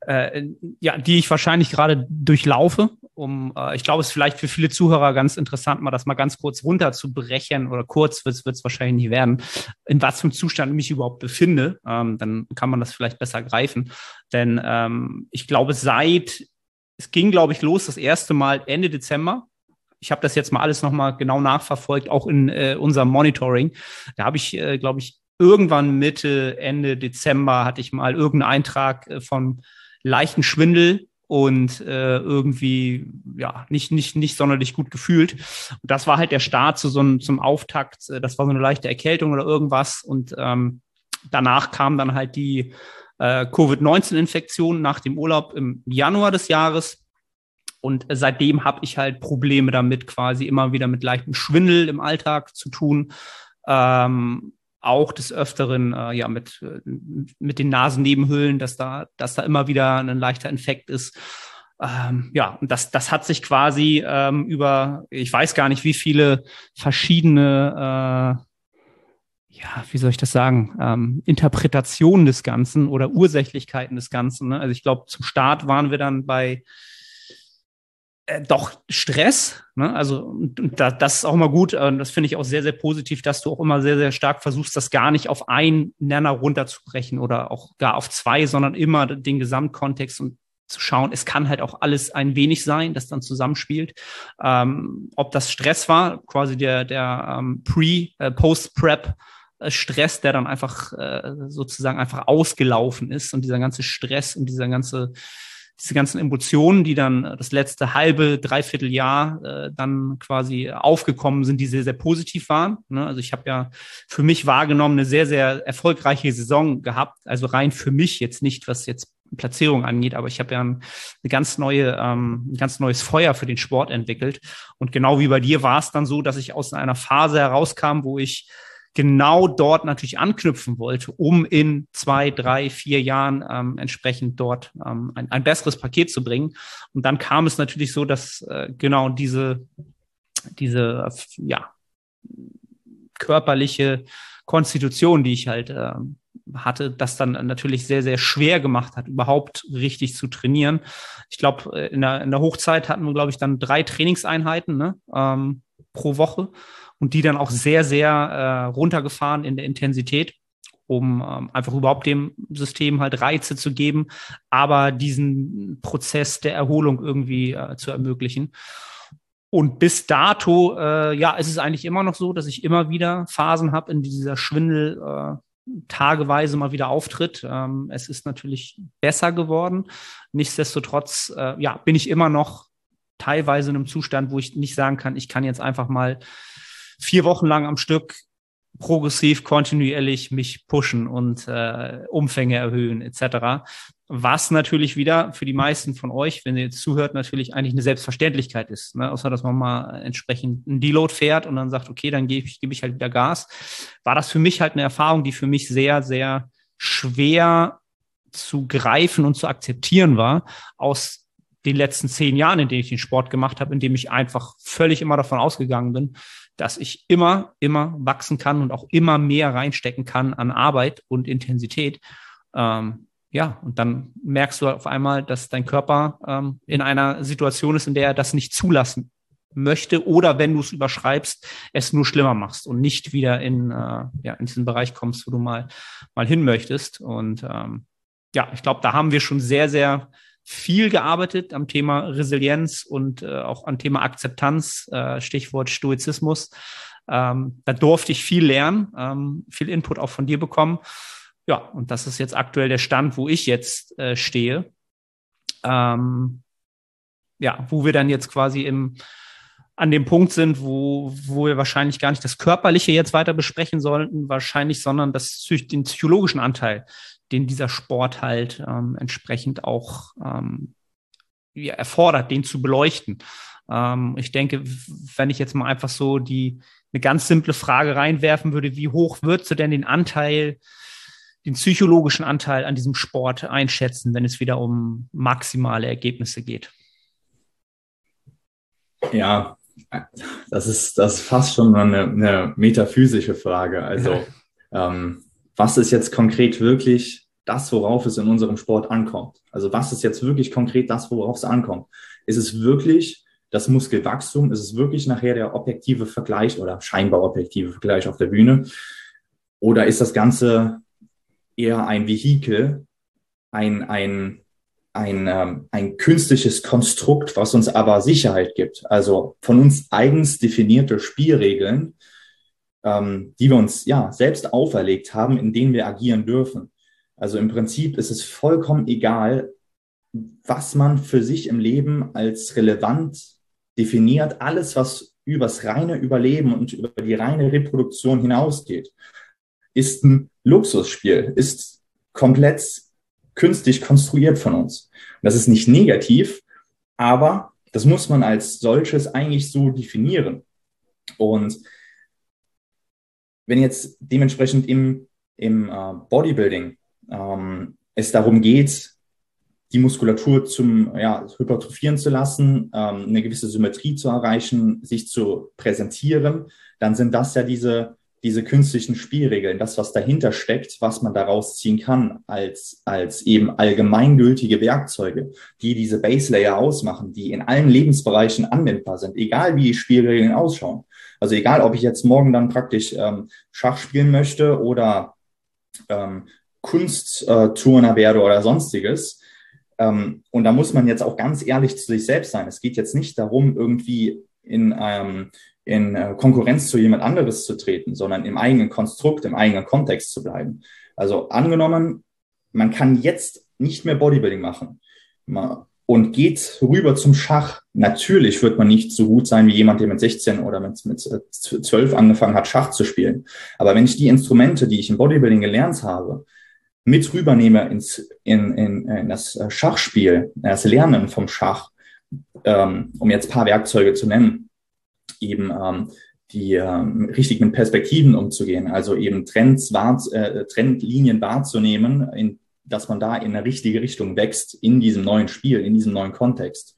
Speaker 1: äh, ja, die ich wahrscheinlich gerade durchlaufe. Um, äh, ich glaube, es ist vielleicht für viele Zuhörer ganz interessant, mal das mal ganz kurz runterzubrechen oder kurz wird es wahrscheinlich nicht werden, in was für einem Zustand ich mich überhaupt befinde. Ähm, dann kann man das vielleicht besser greifen. Denn ähm, ich glaube, seit es ging, glaube ich, los das erste Mal Ende Dezember ich habe das jetzt mal alles nochmal genau nachverfolgt, auch in äh, unserem Monitoring. Da habe ich, äh, glaube ich, irgendwann Mitte, Ende Dezember hatte ich mal irgendeinen Eintrag äh, von leichten Schwindel und äh, irgendwie ja nicht nicht nicht sonderlich gut gefühlt. Und das war halt der Start zu so einem zum Auftakt. Äh, das war so eine leichte Erkältung oder irgendwas und ähm, danach kam dann halt die äh, Covid-19-Infektion nach dem Urlaub im Januar des Jahres. Und seitdem habe ich halt Probleme damit, quasi immer wieder mit leichtem Schwindel im Alltag zu tun. Ähm, auch des Öfteren äh, ja mit, äh, mit den Nasennebenhöhlen, dass da, dass da immer wieder ein leichter Infekt ist. Ähm, ja, und das, das hat sich quasi ähm, über, ich weiß gar nicht, wie viele verschiedene, äh, ja, wie soll ich das sagen, ähm, Interpretationen des Ganzen oder Ursächlichkeiten des Ganzen. Ne? Also ich glaube, zum Start waren wir dann bei äh, doch Stress. Ne? Also da, das ist auch mal gut. Und das finde ich auch sehr, sehr positiv, dass du auch immer sehr, sehr stark versuchst, das gar nicht auf einen Nenner runterzubrechen oder auch gar auf zwei, sondern immer den Gesamtkontext und zu schauen, es kann halt auch alles ein wenig sein, das dann zusammenspielt. Ähm, ob das Stress war, quasi der, der ähm, Pre-, äh, Post-Prep, äh, Stress, der dann einfach äh, sozusagen einfach ausgelaufen ist und dieser ganze Stress und dieser ganze diese ganzen Emotionen, die dann das letzte halbe, dreiviertel Jahr äh, dann quasi aufgekommen sind, die sehr, sehr positiv waren. Ne? Also ich habe ja für mich wahrgenommen eine sehr, sehr erfolgreiche Saison gehabt. Also rein für mich jetzt nicht, was jetzt Platzierung angeht, aber ich habe ja ein, eine ganz neue, ähm, ein ganz neues Feuer für den Sport entwickelt. Und genau wie bei dir war es dann so, dass ich aus einer Phase herauskam, wo ich genau dort natürlich anknüpfen wollte, um in zwei, drei, vier Jahren ähm, entsprechend dort ähm, ein, ein besseres Paket zu bringen. Und dann kam es natürlich so, dass äh, genau diese, diese, ja, körperliche Konstitution, die ich halt äh, hatte, das dann natürlich sehr, sehr schwer gemacht hat, überhaupt richtig zu trainieren. Ich glaube, äh, in der, in der Hochzeit hatten wir, glaube ich, dann drei Trainingseinheiten ne, ähm, pro Woche und die dann auch sehr, sehr äh, runtergefahren in der Intensität. um ähm, einfach überhaupt dem System halt Reize zu geben, aber diesen Prozess der Erholung irgendwie äh, zu ermöglichen. Und bis dato, äh, ja, ist es eigentlich immer noch so, dass ich immer wieder Phasen habe, in dieser Schwindel äh, tageweise mal wieder auftritt. Ähm, es ist natürlich besser geworden. Nichtsdestotrotz, äh, ja, bin ich immer noch teilweise in einem Zustand, wo ich nicht sagen kann, ich kann jetzt einfach mal vier Wochen lang am Stück progressiv, kontinuierlich mich pushen und äh, Umfänge erhöhen etc. Was natürlich wieder für die meisten von euch, wenn ihr jetzt zuhört, natürlich eigentlich eine Selbstverständlichkeit ist. Ne? Außer dass man mal entsprechend einen Deload fährt und dann sagt, okay, dann gebe ich, gebe ich halt wieder Gas. War das für mich halt eine Erfahrung, die für mich sehr, sehr schwer zu greifen und zu akzeptieren war, aus den letzten zehn Jahren, in denen ich den Sport gemacht habe, in dem ich einfach völlig immer davon ausgegangen bin, dass ich immer, immer wachsen kann und auch immer mehr reinstecken kann an Arbeit und Intensität. Ähm, ja, und dann merkst du auf einmal, dass dein Körper ähm, in einer Situation ist, in der er das nicht zulassen möchte oder wenn du es überschreibst, es nur schlimmer machst und nicht wieder in, äh, ja, in diesen Bereich kommst, wo du mal, mal hin möchtest. Und ähm, ja, ich glaube, da haben wir schon sehr, sehr viel gearbeitet am Thema Resilienz und äh, auch am Thema Akzeptanz, äh, Stichwort Stoizismus. Ähm, da durfte ich viel lernen, ähm, viel Input auch von dir bekommen. Ja, und das ist jetzt aktuell der Stand, wo ich jetzt äh, stehe. Ähm, ja, wo wir dann jetzt quasi im, an dem Punkt sind, wo, wo wir wahrscheinlich gar nicht das Körperliche jetzt weiter besprechen sollten, wahrscheinlich, sondern das, den psychologischen Anteil, den dieser Sport halt ähm, entsprechend auch ähm, ja, erfordert, den zu beleuchten. Ähm, ich denke, wenn ich jetzt mal einfach so die eine ganz simple Frage reinwerfen würde, wie hoch würdest du denn den Anteil, den psychologischen Anteil an diesem Sport einschätzen, wenn es wieder um maximale Ergebnisse geht?
Speaker 2: Ja, das ist, das ist fast schon eine, eine metaphysische Frage. Also, ähm, was ist jetzt konkret wirklich das, worauf es in unserem Sport ankommt. Also was ist jetzt wirklich konkret das, worauf es ankommt? Ist es wirklich das Muskelwachstum? Ist es wirklich nachher der objektive Vergleich oder scheinbar objektive Vergleich auf der Bühne? Oder ist das Ganze eher ein Vehikel, ein, ein, ein, ähm, ein künstliches Konstrukt, was uns aber Sicherheit gibt? Also von uns eigens definierte Spielregeln, ähm, die wir uns ja selbst auferlegt haben, in denen wir agieren dürfen. Also im Prinzip ist es vollkommen egal, was man für sich im Leben als relevant definiert. Alles, was übers reine Überleben und über die reine Reproduktion hinausgeht, ist ein Luxusspiel, ist komplett künstlich konstruiert von uns. Und das ist nicht negativ, aber das muss man als solches eigentlich so definieren. Und wenn jetzt dementsprechend im, im äh, Bodybuilding ähm, es darum geht, die Muskulatur zum ja, hypertrophieren zu lassen, ähm, eine gewisse Symmetrie zu erreichen, sich zu präsentieren, dann sind das ja diese, diese künstlichen Spielregeln, das, was dahinter steckt, was man daraus ziehen kann als, als eben allgemeingültige Werkzeuge, die diese Base Layer ausmachen, die in allen Lebensbereichen anwendbar sind, egal wie die Spielregeln ausschauen. Also egal, ob ich jetzt morgen dann praktisch ähm, Schach spielen möchte oder ähm, Kunstturner werde oder sonstiges. Ähm, und da muss man jetzt auch ganz ehrlich zu sich selbst sein. Es geht jetzt nicht darum, irgendwie in, ähm, in äh, Konkurrenz zu jemand anderes zu treten, sondern im eigenen Konstrukt, im eigenen Kontext zu bleiben. Also angenommen, man kann jetzt nicht mehr Bodybuilding machen und geht rüber zum Schach. Natürlich wird man nicht so gut sein wie jemand, der mit 16 oder mit, mit 12 äh, angefangen hat, Schach zu spielen. Aber wenn ich die Instrumente, die ich im Bodybuilding gelernt habe, mit rübernehme ins, in, in, in das Schachspiel, das Lernen vom Schach, ähm, um jetzt paar Werkzeuge zu nennen, eben ähm, die ähm, richtig mit Perspektiven umzugehen, also eben Trends, wahr, äh, Trendlinien wahrzunehmen, in, dass man da in eine richtige Richtung wächst in diesem neuen Spiel, in diesem neuen Kontext.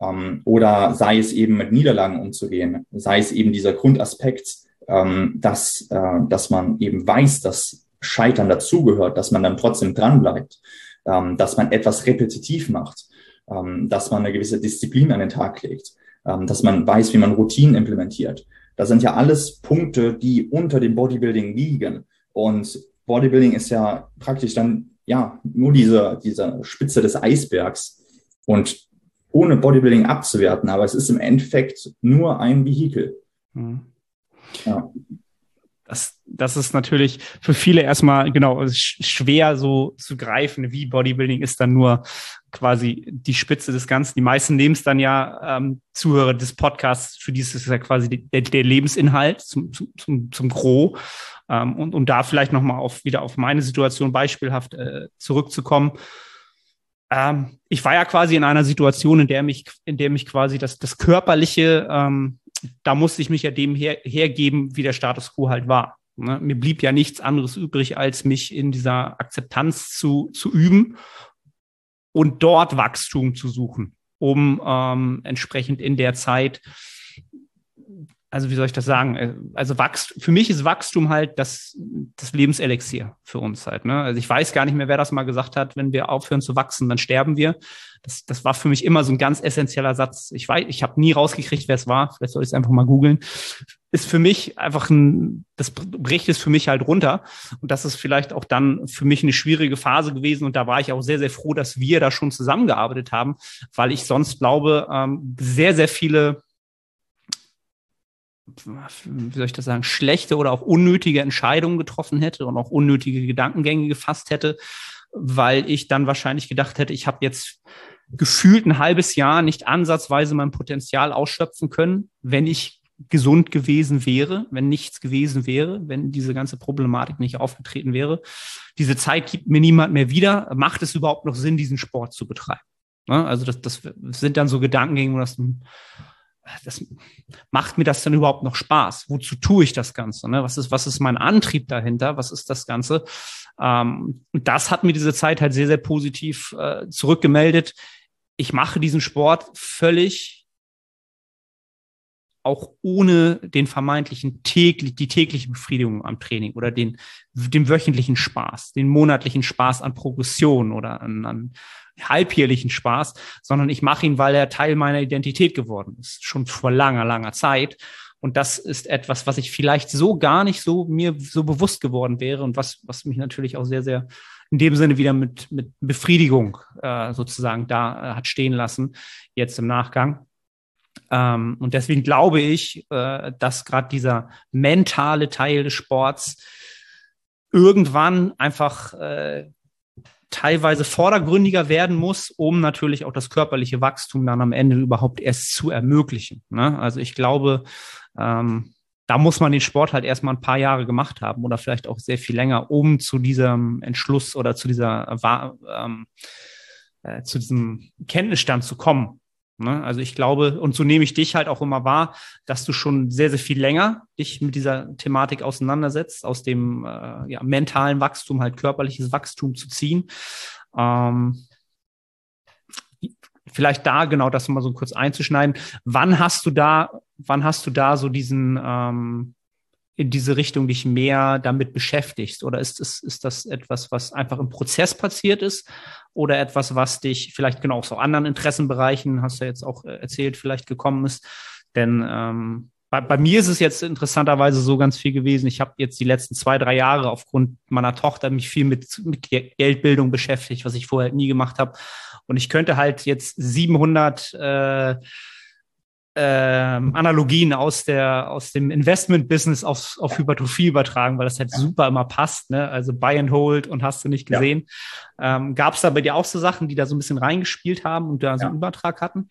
Speaker 2: Ähm, oder sei es eben mit Niederlagen umzugehen, sei es eben dieser Grundaspekt, ähm, dass, äh, dass man eben weiß, dass Scheitern dazugehört, dass man dann trotzdem dranbleibt, ähm, dass man etwas repetitiv macht, ähm, dass man eine gewisse Disziplin an den Tag legt, ähm, dass man weiß, wie man Routinen implementiert. Das sind ja alles Punkte, die unter dem Bodybuilding liegen und Bodybuilding ist ja praktisch dann ja nur diese, diese Spitze des Eisbergs und ohne Bodybuilding abzuwerten, aber es ist im Endeffekt nur ein Vehikel. Mhm.
Speaker 1: Ja. Das, das ist natürlich für viele erstmal genau schwer so zu greifen, wie Bodybuilding ist dann nur quasi die Spitze des Ganzen. Die meisten nehmen es dann ja ähm, Zuhörer des Podcasts, für die ist es ja quasi der, der Lebensinhalt zum, zum, zum Gros. Ähm, und um da vielleicht nochmal auf, wieder auf meine Situation beispielhaft äh, zurückzukommen. Ähm, ich war ja quasi in einer Situation, in der mich, in der mich quasi das, das Körperliche ähm, da musste ich mich ja dem her, hergeben, wie der Status quo halt war. Ne? Mir blieb ja nichts anderes übrig, als mich in dieser Akzeptanz zu, zu üben und dort Wachstum zu suchen, um ähm, entsprechend in der Zeit also wie soll ich das sagen? Äh, also Wachst für mich ist Wachstum halt das, das Lebenselixier für uns halt. Ne? Also ich weiß gar nicht mehr, wer das mal gesagt hat, wenn wir aufhören zu wachsen, dann sterben wir. Das, das war für mich immer so ein ganz essentieller Satz. Ich weiß, ich habe nie rausgekriegt, wer es war. Vielleicht soll ich es einfach mal googeln. Ist für mich einfach ein, das bricht es für mich halt runter. Und das ist vielleicht auch dann für mich eine schwierige Phase gewesen. Und da war ich auch sehr, sehr froh, dass wir da schon zusammengearbeitet haben, weil ich sonst glaube, ähm, sehr, sehr viele wie soll ich das sagen, schlechte oder auch unnötige Entscheidungen getroffen hätte und auch unnötige Gedankengänge gefasst hätte, weil ich dann wahrscheinlich gedacht hätte, ich habe jetzt gefühlt ein halbes Jahr nicht ansatzweise mein Potenzial ausschöpfen können, wenn ich gesund gewesen wäre, wenn nichts gewesen wäre, wenn diese ganze Problematik nicht aufgetreten wäre. Diese Zeit gibt mir niemand mehr wieder. Macht es überhaupt noch Sinn, diesen Sport zu betreiben? Ne? Also das, das sind dann so Gedankengänge, wo das das macht mir das denn überhaupt noch Spaß? Wozu tue ich das Ganze? Ne? Was ist, was ist mein Antrieb dahinter? Was ist das Ganze? Ähm, und das hat mir diese Zeit halt sehr, sehr positiv äh, zurückgemeldet. Ich mache diesen Sport völlig auch ohne den vermeintlichen täglich, die tägliche Befriedigung am Training oder den, den wöchentlichen Spaß, den monatlichen Spaß an Progression oder an, an halbjährlichen Spaß, sondern ich mache ihn, weil er Teil meiner Identität geworden ist, schon vor langer, langer Zeit. Und das ist etwas, was ich vielleicht so gar nicht so mir so bewusst geworden wäre und was, was mich natürlich auch sehr, sehr in dem Sinne wieder mit, mit Befriedigung äh, sozusagen da äh, hat stehen lassen, jetzt im Nachgang. Ähm, und deswegen glaube ich, äh, dass gerade dieser mentale Teil des Sports irgendwann einfach äh, teilweise vordergründiger werden muss, um natürlich auch das körperliche Wachstum dann am Ende überhaupt erst zu ermöglichen. Ne? Also ich glaube, ähm, da muss man den Sport halt erstmal ein paar Jahre gemacht haben oder vielleicht auch sehr viel länger, um zu diesem Entschluss oder zu dieser ähm, äh, zu diesem Kenntnisstand zu kommen. Ne? Also ich glaube, und so nehme ich dich halt auch immer wahr, dass du schon sehr, sehr viel länger dich mit dieser Thematik auseinandersetzt, aus dem äh, ja, mentalen Wachstum halt körperliches Wachstum zu ziehen. Ähm, vielleicht da genau das mal so kurz einzuschneiden. Wann hast du da, wann hast du da so diesen ähm, in diese Richtung dich mehr damit beschäftigst? Oder ist, ist, ist das etwas, was einfach im Prozess passiert ist? Oder etwas, was dich vielleicht genau aus anderen Interessenbereichen, hast du ja jetzt auch äh, erzählt, vielleicht gekommen ist? Denn ähm, bei, bei mir ist es jetzt interessanterweise so ganz viel gewesen. Ich habe jetzt die letzten zwei, drei Jahre aufgrund meiner Tochter mich viel mit, mit Geldbildung beschäftigt, was ich vorher nie gemacht habe. Und ich könnte halt jetzt 700 äh, ähm, Analogien aus der aus dem Investment-Business auf, auf Hypertrophie übertragen, weil das halt super immer passt. Ne? Also Buy and Hold und hast du nicht gesehen. Ja. Ähm, Gab es da bei dir auch so Sachen, die da so ein bisschen reingespielt haben und da so einen Übertrag hatten?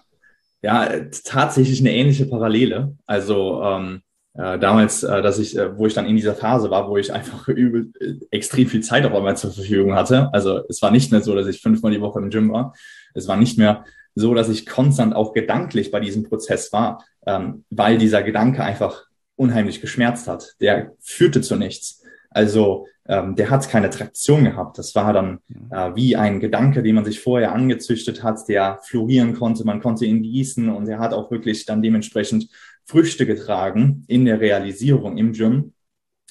Speaker 2: ja tatsächlich eine ähnliche Parallele. Also ähm äh, damals, äh, dass ich, äh, wo ich dann in dieser Phase war, wo ich einfach (laughs) übel, äh, extrem viel Zeit auf einmal zur Verfügung hatte. Also es war nicht mehr so, dass ich fünfmal die Woche im Gym war. Es war nicht mehr so, dass ich konstant auch gedanklich bei diesem Prozess war, ähm, weil dieser Gedanke einfach unheimlich geschmerzt hat. Der führte zu nichts. Also ähm, der hat keine Traktion gehabt. Das war dann äh, wie ein Gedanke, den man sich vorher angezüchtet hat, der florieren konnte. Man konnte ihn gießen und er hat auch wirklich dann dementsprechend Früchte getragen in der Realisierung im Gym.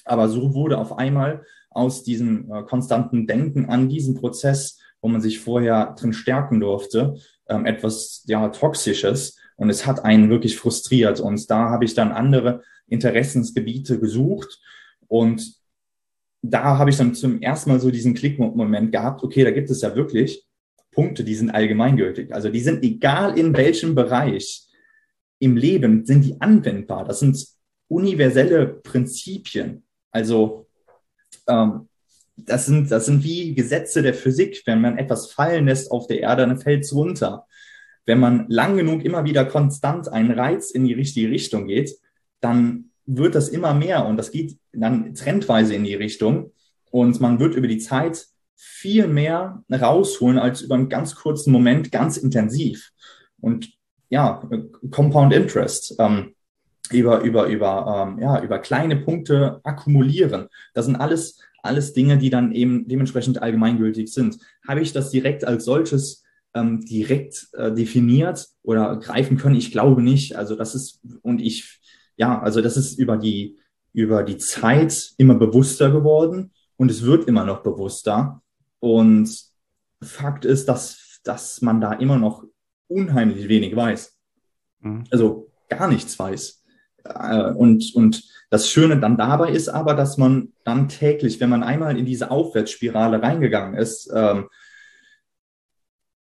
Speaker 2: Aber so wurde auf einmal aus diesem äh, konstanten Denken an diesen Prozess, wo man sich vorher drin stärken durfte, ähm, etwas ja toxisches und es hat einen wirklich frustriert und da habe ich dann andere Interessensgebiete gesucht und da habe ich dann zum ersten Mal so diesen Klickmoment gehabt, okay, da gibt es ja wirklich Punkte, die sind allgemeingültig. Also die sind egal in welchem Bereich im Leben sind die anwendbar. Das sind universelle Prinzipien. Also ähm, das sind, das sind wie Gesetze der Physik. Wenn man etwas fallen lässt auf der Erde, dann fällt es runter. Wenn man lang genug immer wieder konstant einen Reiz in die richtige Richtung geht, dann wird das immer mehr und das geht dann trendweise in die Richtung und man wird über die Zeit viel mehr rausholen als über einen ganz kurzen Moment ganz intensiv. Und ja, Compound Interest. Ähm, über, über, über, ähm, ja, über kleine Punkte akkumulieren. Das sind alles, alles Dinge, die dann eben dementsprechend allgemeingültig sind. Habe ich das direkt als solches ähm, direkt äh, definiert oder greifen können? Ich glaube nicht. Also das ist, und ich, ja, also das ist über die, über die Zeit immer bewusster geworden und es wird immer noch bewusster. Und Fakt ist, dass, dass man da immer noch unheimlich wenig weiß. Mhm. Also gar nichts weiß. Äh, und, und das Schöne dann dabei ist aber, dass man dann täglich, wenn man einmal in diese Aufwärtsspirale reingegangen ist, ähm,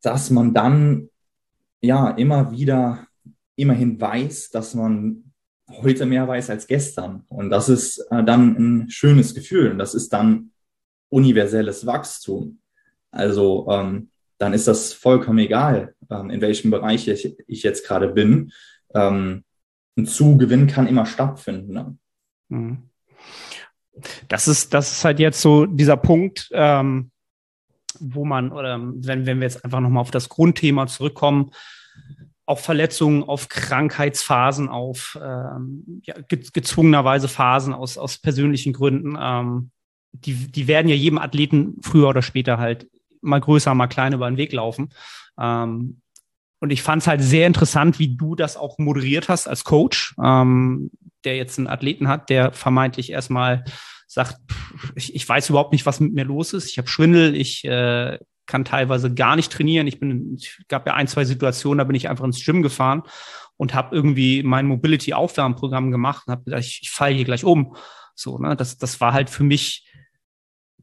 Speaker 2: dass man dann ja immer wieder immerhin weiß, dass man heute mehr weiß als gestern. Und das ist äh, dann ein schönes Gefühl. Und das ist dann universelles Wachstum. Also ähm, dann ist das vollkommen egal, ähm, in welchem Bereich ich, ich jetzt gerade bin. Ähm, ein Zugewinn kann immer stattfinden. Ne? Mhm.
Speaker 1: Das ist, das ist halt jetzt so dieser Punkt, ähm, wo man, oder wenn, wenn wir jetzt einfach nochmal auf das Grundthema zurückkommen, auf Verletzungen, auf Krankheitsphasen, auf ähm, ja, gezwungenerweise Phasen aus, aus persönlichen Gründen, ähm, die, die werden ja jedem Athleten früher oder später halt mal größer, mal kleiner über den Weg laufen. Ähm, und ich fand es halt sehr interessant, wie du das auch moderiert hast als Coach, ähm, der jetzt einen Athleten hat, der vermeintlich erstmal sagt, ich, ich weiß überhaupt nicht, was mit mir los ist. Ich habe Schwindel, ich äh, kann teilweise gar nicht trainieren. Ich bin, ich gab ja ein, zwei Situationen, da bin ich einfach ins Gym gefahren und habe irgendwie mein Mobility-Aufwärmprogramm gemacht und habe gedacht, ich, ich falle hier gleich um. So, ne, das, das war halt für mich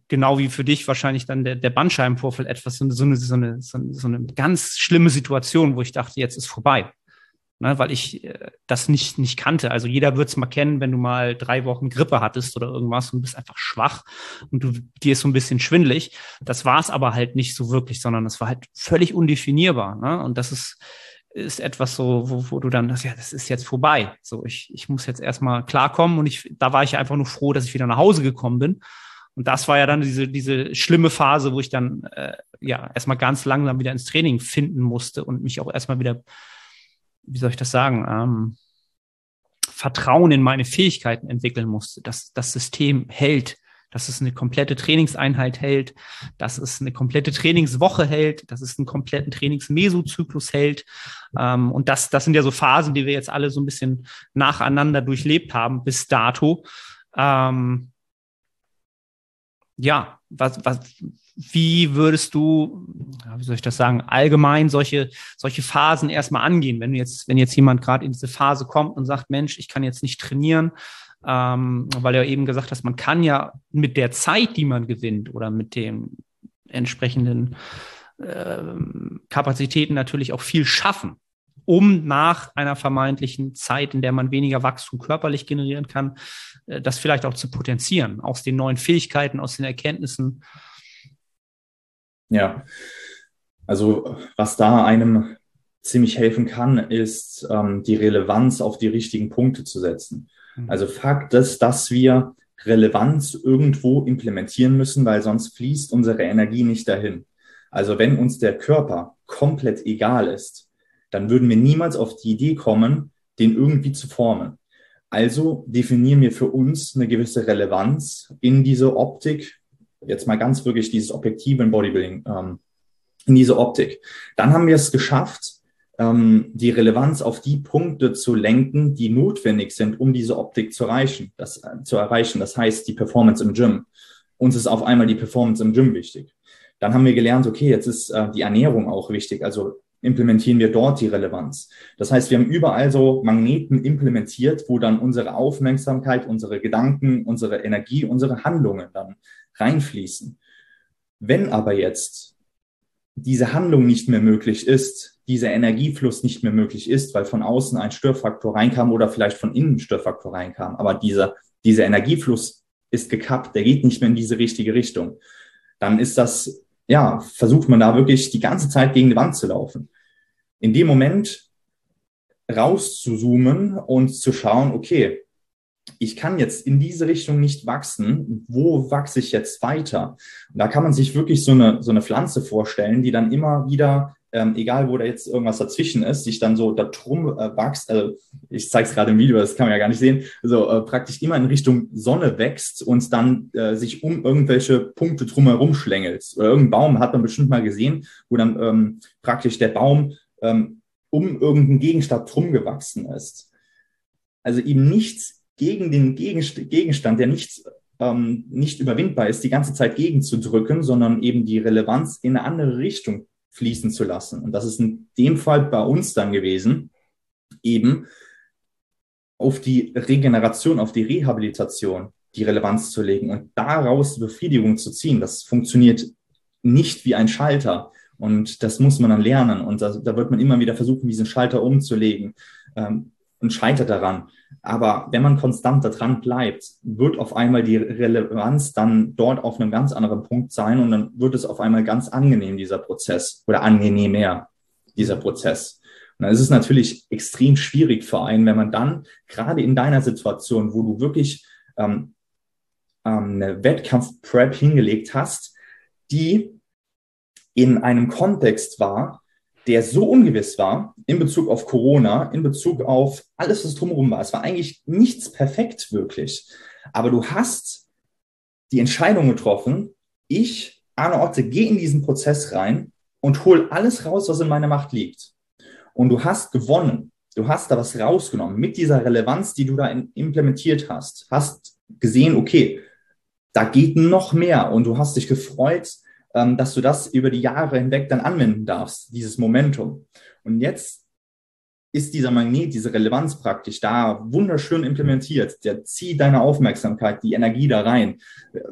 Speaker 1: genau wie für dich wahrscheinlich dann der, der Bandscheibenvorfall etwas, so eine, so, eine, so, eine, so eine ganz schlimme Situation, wo ich dachte, jetzt ist vorbei. Ne, weil ich äh, das nicht, nicht kannte. Also jeder wird es mal kennen, wenn du mal drei Wochen Grippe hattest oder irgendwas und bist einfach schwach und du dir ist so ein bisschen schwindlig. Das war es aber halt nicht so wirklich, sondern es war halt völlig undefinierbar. Ne? Und das ist, ist etwas so, wo, wo du dann, das, ja, das ist jetzt vorbei. So, ich, ich muss jetzt erstmal klarkommen und ich, da war ich einfach nur froh, dass ich wieder nach Hause gekommen bin und das war ja dann diese, diese schlimme Phase, wo ich dann äh, ja erstmal ganz langsam wieder ins Training finden musste und mich auch erstmal wieder, wie soll ich das sagen, ähm, Vertrauen in meine Fähigkeiten entwickeln musste, dass das System hält, dass es eine komplette Trainingseinheit hält, dass es eine komplette Trainingswoche hält, dass es einen kompletten Trainingsmesozyklus hält. Ähm, und das, das sind ja so Phasen, die wir jetzt alle so ein bisschen nacheinander durchlebt haben bis dato. Ähm, ja, was, was, wie würdest du, wie soll ich das sagen, allgemein solche, solche Phasen erstmal angehen, wenn jetzt, wenn jetzt jemand gerade in diese Phase kommt und sagt, Mensch, ich kann jetzt nicht trainieren, ähm, weil er eben gesagt hast, man kann ja mit der Zeit, die man gewinnt oder mit den entsprechenden äh, Kapazitäten natürlich auch viel schaffen um nach einer vermeintlichen Zeit, in der man weniger Wachstum körperlich generieren kann, äh, das vielleicht auch zu potenzieren, aus den neuen Fähigkeiten, aus den Erkenntnissen.
Speaker 2: Ja, also was da einem ziemlich helfen kann, ist ähm, die Relevanz auf die richtigen Punkte zu setzen. Mhm. Also Fakt ist, dass wir Relevanz irgendwo implementieren müssen, weil sonst fließt unsere Energie nicht dahin. Also wenn uns der Körper komplett egal ist, dann würden wir niemals auf die Idee kommen, den irgendwie zu formen. Also definieren wir für uns eine gewisse Relevanz in diese Optik. Jetzt mal ganz wirklich dieses Objektiv im Bodybuilding, ähm, in diese Optik. Dann haben wir es geschafft, ähm, die Relevanz auf die Punkte zu lenken, die notwendig sind, um diese Optik zu erreichen. Das, äh, zu erreichen. das heißt, die Performance im Gym. Uns ist auf einmal die Performance im Gym wichtig. Dann haben wir gelernt, okay, jetzt ist äh, die Ernährung auch wichtig. Also implementieren wir dort die Relevanz. Das heißt, wir haben überall so Magneten implementiert, wo dann unsere Aufmerksamkeit, unsere Gedanken, unsere Energie, unsere Handlungen dann reinfließen. Wenn aber jetzt diese Handlung nicht mehr möglich ist, dieser Energiefluss nicht mehr möglich ist, weil von außen ein Störfaktor reinkam oder vielleicht von innen ein Störfaktor reinkam, aber dieser, dieser Energiefluss ist gekappt, der geht nicht mehr in diese richtige Richtung, dann ist das ja, versucht man da wirklich die ganze Zeit gegen die Wand zu laufen. In dem Moment rauszuzoomen und zu schauen, okay, ich kann jetzt in diese Richtung nicht wachsen. Wo wachse ich jetzt weiter? Und da kann man sich wirklich so eine, so eine Pflanze vorstellen, die dann immer wieder ähm, egal wo da jetzt irgendwas dazwischen ist, sich dann so da drum äh, wächst, also ich zeige es gerade im Video, das kann man ja gar nicht sehen, also äh, praktisch immer in Richtung Sonne wächst und dann äh, sich um irgendwelche Punkte drumherum schlängelt. Oder irgendein Baum hat man bestimmt mal gesehen, wo dann ähm, praktisch der Baum ähm, um irgendeinen Gegenstand drum gewachsen ist. Also eben nichts gegen den Gegenstand, der nichts ähm, nicht überwindbar ist, die ganze Zeit gegenzudrücken, sondern eben die Relevanz in eine andere Richtung fließen zu lassen. Und das ist in dem Fall bei uns dann gewesen, eben auf die Regeneration, auf die Rehabilitation die Relevanz zu legen und daraus Befriedigung zu ziehen. Das funktioniert nicht wie ein Schalter. Und das muss man dann lernen. Und da, da wird man immer wieder versuchen, diesen Schalter umzulegen. Ähm, und scheitert daran. Aber wenn man konstant daran bleibt, wird auf einmal die Relevanz dann dort auf einem ganz anderen Punkt sein und dann wird es auf einmal ganz angenehm, dieser Prozess oder angenehmer, dieser Prozess. Und dann ist es natürlich extrem schwierig für einen, wenn man dann gerade in deiner Situation, wo du wirklich ähm, ähm, eine Wettkampf-Prep hingelegt hast, die in einem Kontext war, der so ungewiss war in Bezug auf Corona, in Bezug auf alles, was drumherum war. Es war eigentlich nichts perfekt wirklich. Aber du hast die Entscheidung getroffen, ich, Arne Otte, gehe in diesen Prozess rein und hol alles raus, was in meiner Macht liegt. Und du hast gewonnen. Du hast da was rausgenommen mit dieser Relevanz, die du da implementiert hast. Hast gesehen, okay, da geht noch mehr und du hast dich gefreut, ähm, dass du das über die Jahre hinweg dann anwenden darfst, dieses Momentum. Und jetzt ist dieser Magnet, diese Relevanz praktisch da wunderschön implementiert. Der zieht deine Aufmerksamkeit, die Energie da rein.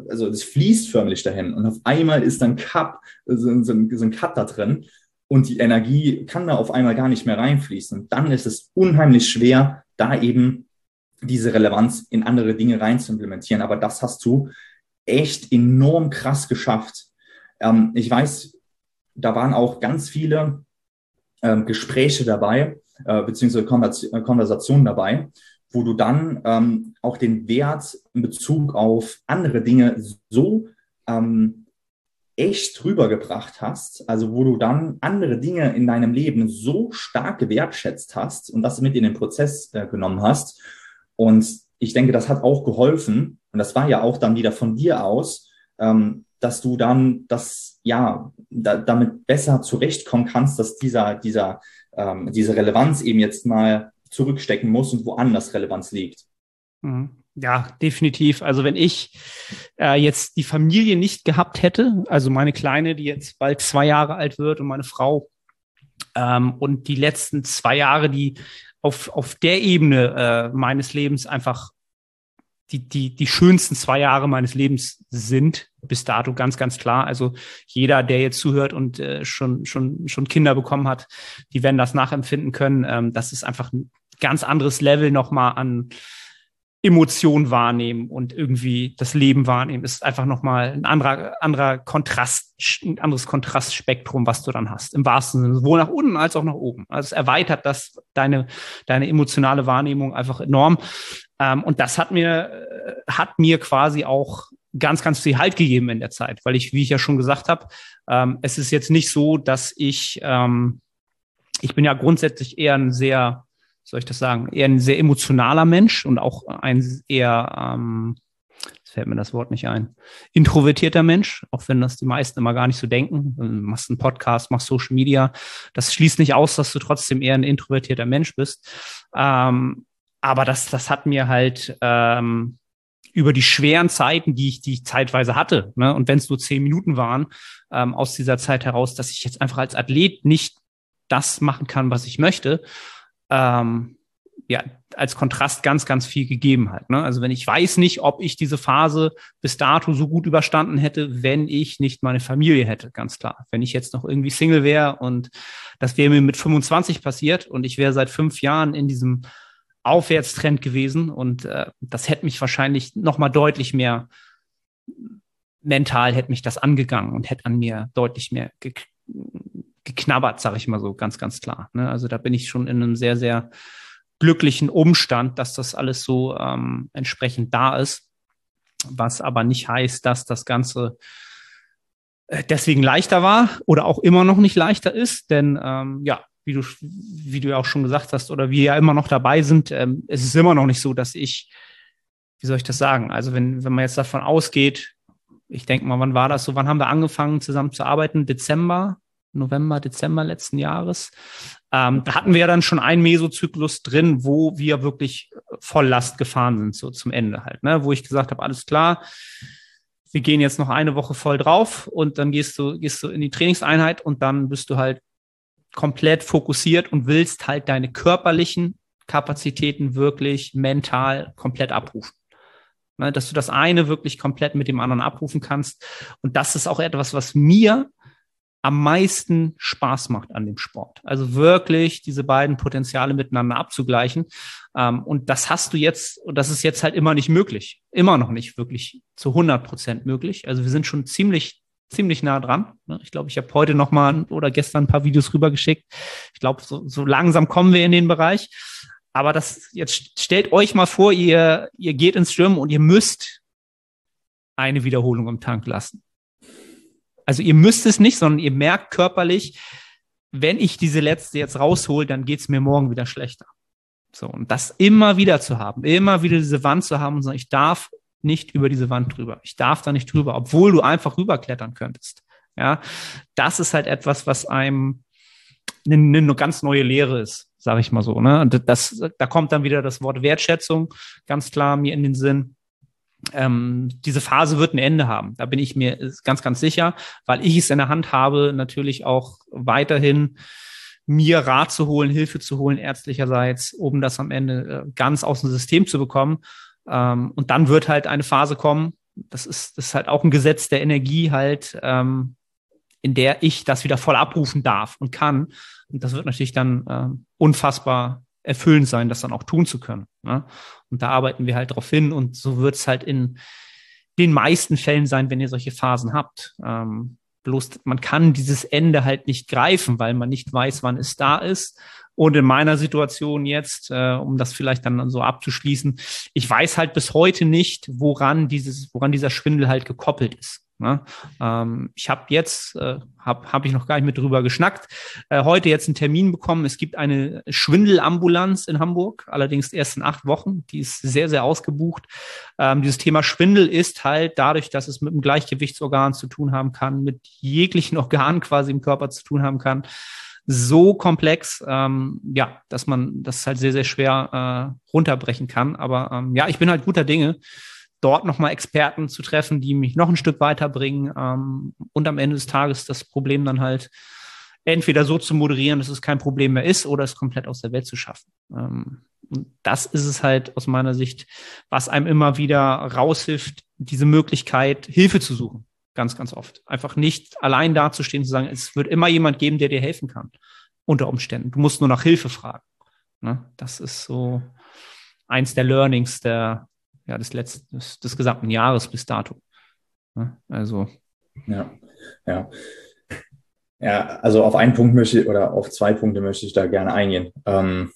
Speaker 2: Also es fließt förmlich dahin. Und auf einmal ist dann Cup, so, so, so ein Cut da drin. Und die Energie kann da auf einmal gar nicht mehr reinfließen. Und dann ist es unheimlich schwer, da eben diese Relevanz in andere Dinge rein zu implementieren. Aber das hast du echt enorm krass geschafft. Ähm, ich weiß, da waren auch ganz viele ähm, Gespräche dabei, äh, beziehungsweise äh, Konversationen dabei, wo du dann ähm, auch den Wert in Bezug auf andere Dinge so ähm, echt rübergebracht hast, also wo du dann andere Dinge in deinem Leben so stark gewertschätzt hast und das mit in den Prozess äh, genommen hast. Und ich denke, das hat auch geholfen. Und das war ja auch dann wieder von dir aus, ähm, dass du dann das, ja, da, damit besser zurechtkommen kannst, dass dieser, dieser, ähm, diese Relevanz eben jetzt mal zurückstecken muss und woanders Relevanz liegt.
Speaker 1: Mhm. Ja, definitiv. Also wenn ich äh, jetzt die Familie nicht gehabt hätte, also meine Kleine, die jetzt bald zwei Jahre alt wird und meine Frau ähm, und die letzten zwei Jahre, die auf, auf der Ebene äh, meines Lebens einfach die, die, die schönsten zwei Jahre meines Lebens sind, bis dato ganz, ganz klar. Also jeder, der jetzt zuhört und äh, schon, schon, schon Kinder bekommen hat, die werden das nachempfinden können. Ähm, das ist einfach ein ganz anderes Level nochmal an Emotion wahrnehmen und irgendwie das Leben wahrnehmen. ist einfach nochmal ein anderer, anderer Kontrast, ein anderes Kontrastspektrum, was du dann hast. Im wahrsten Sinne, sowohl nach unten als auch nach oben. Also es erweitert das deine, deine emotionale Wahrnehmung einfach enorm. Ähm, und das hat mir, äh, hat mir quasi auch ganz, ganz viel Halt gegeben in der Zeit, weil ich, wie ich ja schon gesagt habe, ähm, es ist jetzt nicht so, dass ich, ähm, ich bin ja grundsätzlich eher ein sehr soll ich das sagen, eher ein sehr emotionaler Mensch und auch ein eher, ähm, jetzt fällt mir das Wort nicht ein, introvertierter Mensch, auch wenn das die meisten immer gar nicht so denken. Du machst einen Podcast, machst Social Media. Das schließt nicht aus, dass du trotzdem eher ein introvertierter Mensch bist. Ähm, aber das, das hat mir halt ähm, über die schweren Zeiten, die ich, die ich zeitweise hatte, ne, und wenn es nur zehn Minuten waren, ähm, aus dieser Zeit heraus, dass ich jetzt einfach als Athlet nicht das machen kann, was ich möchte, ähm, ja, als Kontrast ganz, ganz viel gegeben hat. Ne? Also wenn ich weiß nicht, ob ich diese Phase bis dato so gut überstanden hätte, wenn ich nicht meine Familie hätte, ganz klar. Wenn ich jetzt noch irgendwie Single wäre und das wäre mir mit 25 passiert und ich wäre seit fünf Jahren in diesem Aufwärtstrend gewesen und äh, das hätte mich wahrscheinlich noch mal deutlich mehr mental hätte mich das angegangen und hätte an mir deutlich mehr ge geknabbert, sage ich mal so ganz, ganz klar. Ne? Also da bin ich schon in einem sehr, sehr glücklichen Umstand, dass das alles so ähm, entsprechend da ist, was aber nicht heißt, dass das Ganze äh, deswegen leichter war oder auch immer noch nicht leichter ist, denn ähm, ja, wie du, wie du ja auch schon gesagt hast, oder wir ja immer noch dabei sind, ähm, es ist immer noch nicht so, dass ich, wie soll ich das sagen? Also wenn, wenn man jetzt davon ausgeht, ich denke mal, wann war das so? Wann haben wir angefangen zusammen zu arbeiten? Dezember, November, Dezember letzten Jahres. Ähm, da hatten wir ja dann schon einen Mesozyklus drin, wo wir wirklich voll Last gefahren sind, so zum Ende halt, ne? wo ich gesagt habe, alles klar, wir gehen jetzt noch eine Woche voll drauf und dann gehst du, gehst du in die Trainingseinheit und dann bist du halt komplett fokussiert und willst halt deine körperlichen Kapazitäten wirklich mental komplett abrufen. Ne, dass du das eine wirklich komplett mit dem anderen abrufen kannst. Und das ist auch etwas, was mir am meisten Spaß macht an dem Sport. Also wirklich diese beiden Potenziale miteinander abzugleichen. Ähm, und das hast du jetzt, und das ist jetzt halt immer nicht möglich. Immer noch nicht wirklich zu 100 Prozent möglich. Also wir sind schon ziemlich ziemlich nah dran. Ne? Ich glaube, ich habe heute noch mal oder gestern ein paar Videos rübergeschickt. Ich glaube, so, so langsam kommen wir in den Bereich. Aber das jetzt stellt euch mal vor, ihr ihr geht ins Gym und ihr müsst eine Wiederholung im Tank lassen. Also ihr müsst es nicht, sondern ihr merkt körperlich, wenn ich diese letzte jetzt raushol, dann geht's mir morgen wieder schlechter. So, und das immer wieder zu haben, immer wieder diese Wand zu haben und sagen, ich darf nicht über diese Wand drüber. Ich darf da nicht drüber, obwohl du einfach rüberklettern könntest. Ja, das ist halt etwas, was einem eine, eine ganz neue Lehre ist, sage ich mal so. Ne? Das, da kommt dann wieder das Wort Wertschätzung ganz klar mir in den Sinn. Ähm, diese Phase wird ein Ende haben. Da bin ich mir ganz, ganz sicher, weil ich es in der Hand habe, natürlich auch weiterhin mir Rat zu holen, Hilfe zu holen, ärztlicherseits, um das am Ende äh, ganz aus dem System zu bekommen. Ähm, und dann wird halt eine Phase kommen, das ist, das ist halt auch ein Gesetz der Energie halt, ähm, in der ich das wieder voll abrufen darf und kann. Und das wird natürlich dann ähm, unfassbar erfüllend sein, das dann auch tun zu können. Ne? Und da arbeiten wir halt darauf hin und so wird es halt in den meisten Fällen sein, wenn ihr solche Phasen habt. Ähm, bloß man kann dieses Ende halt nicht greifen, weil man nicht weiß, wann es da ist. Und in meiner Situation jetzt, äh, um das vielleicht dann so abzuschließen, ich weiß halt bis heute nicht, woran dieses, woran dieser Schwindel halt gekoppelt ist. Ne? Ähm, ich habe jetzt, äh, habe hab ich noch gar nicht mit drüber geschnackt, äh, heute jetzt einen Termin bekommen. Es gibt eine Schwindelambulanz in Hamburg, allerdings erst in acht Wochen. Die ist sehr, sehr ausgebucht. Ähm, dieses Thema Schwindel ist halt dadurch, dass es mit dem Gleichgewichtsorgan zu tun haben kann, mit jeglichen (laughs) Organen quasi im Körper zu tun haben kann, so komplex, ähm, ja, dass man das halt sehr, sehr schwer äh, runterbrechen kann. Aber ähm, ja, ich bin halt guter Dinge, dort nochmal Experten zu treffen, die mich noch ein Stück weiterbringen ähm, und am Ende des Tages das Problem dann halt entweder so zu moderieren, dass es kein Problem mehr ist, oder es komplett aus der Welt zu schaffen. Ähm, und das ist es halt aus meiner Sicht, was einem immer wieder raushilft, diese Möglichkeit, Hilfe zu suchen ganz, ganz oft. Einfach nicht allein dazustehen, zu sagen, es wird immer jemand geben, der dir helfen kann, unter Umständen. Du musst nur nach Hilfe fragen. Ne? Das ist so eins der Learnings der, ja, des letzten, des, des gesamten Jahres bis dato. Ne? Also.
Speaker 2: Ja, ja. Ja, also auf einen Punkt möchte ich, oder auf zwei Punkte möchte ich da gerne eingehen. Ähm,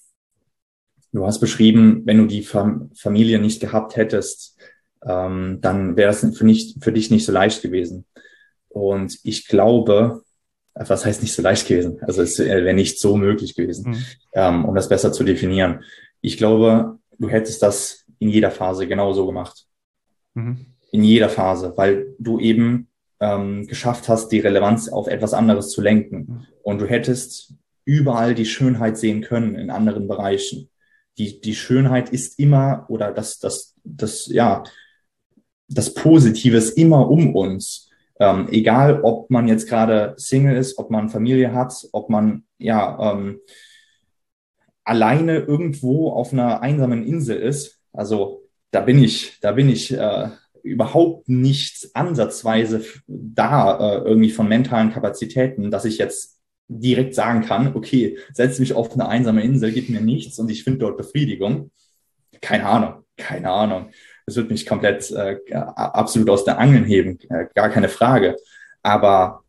Speaker 2: du hast beschrieben, wenn du die Fam Familie nicht gehabt hättest, ähm, dann wäre es für, nicht, für dich nicht so leicht gewesen. Und ich glaube, was heißt nicht so leicht gewesen? Also es wäre nicht so möglich gewesen, mhm. ähm, um das besser zu definieren. Ich glaube, du hättest das in jeder Phase genauso gemacht. Mhm. In jeder Phase, weil du eben ähm, geschafft hast, die Relevanz auf etwas anderes zu lenken. Mhm. Und du hättest überall die Schönheit sehen können in anderen Bereichen. Die, die Schönheit ist immer, oder das, das, das, ja, das Positive ist immer um uns. Ähm, egal, ob man jetzt gerade Single ist, ob man Familie hat, ob man ja ähm, alleine irgendwo auf einer einsamen Insel ist. Also da bin ich, da bin ich äh, überhaupt nicht ansatzweise da äh, irgendwie von mentalen Kapazitäten, dass ich jetzt direkt sagen kann, okay, setz mich auf eine einsame Insel, gib mir nichts und ich finde dort Befriedigung. Keine Ahnung, keine Ahnung. Das wird mich komplett äh, absolut aus der Angeln heben, äh, gar keine Frage. Aber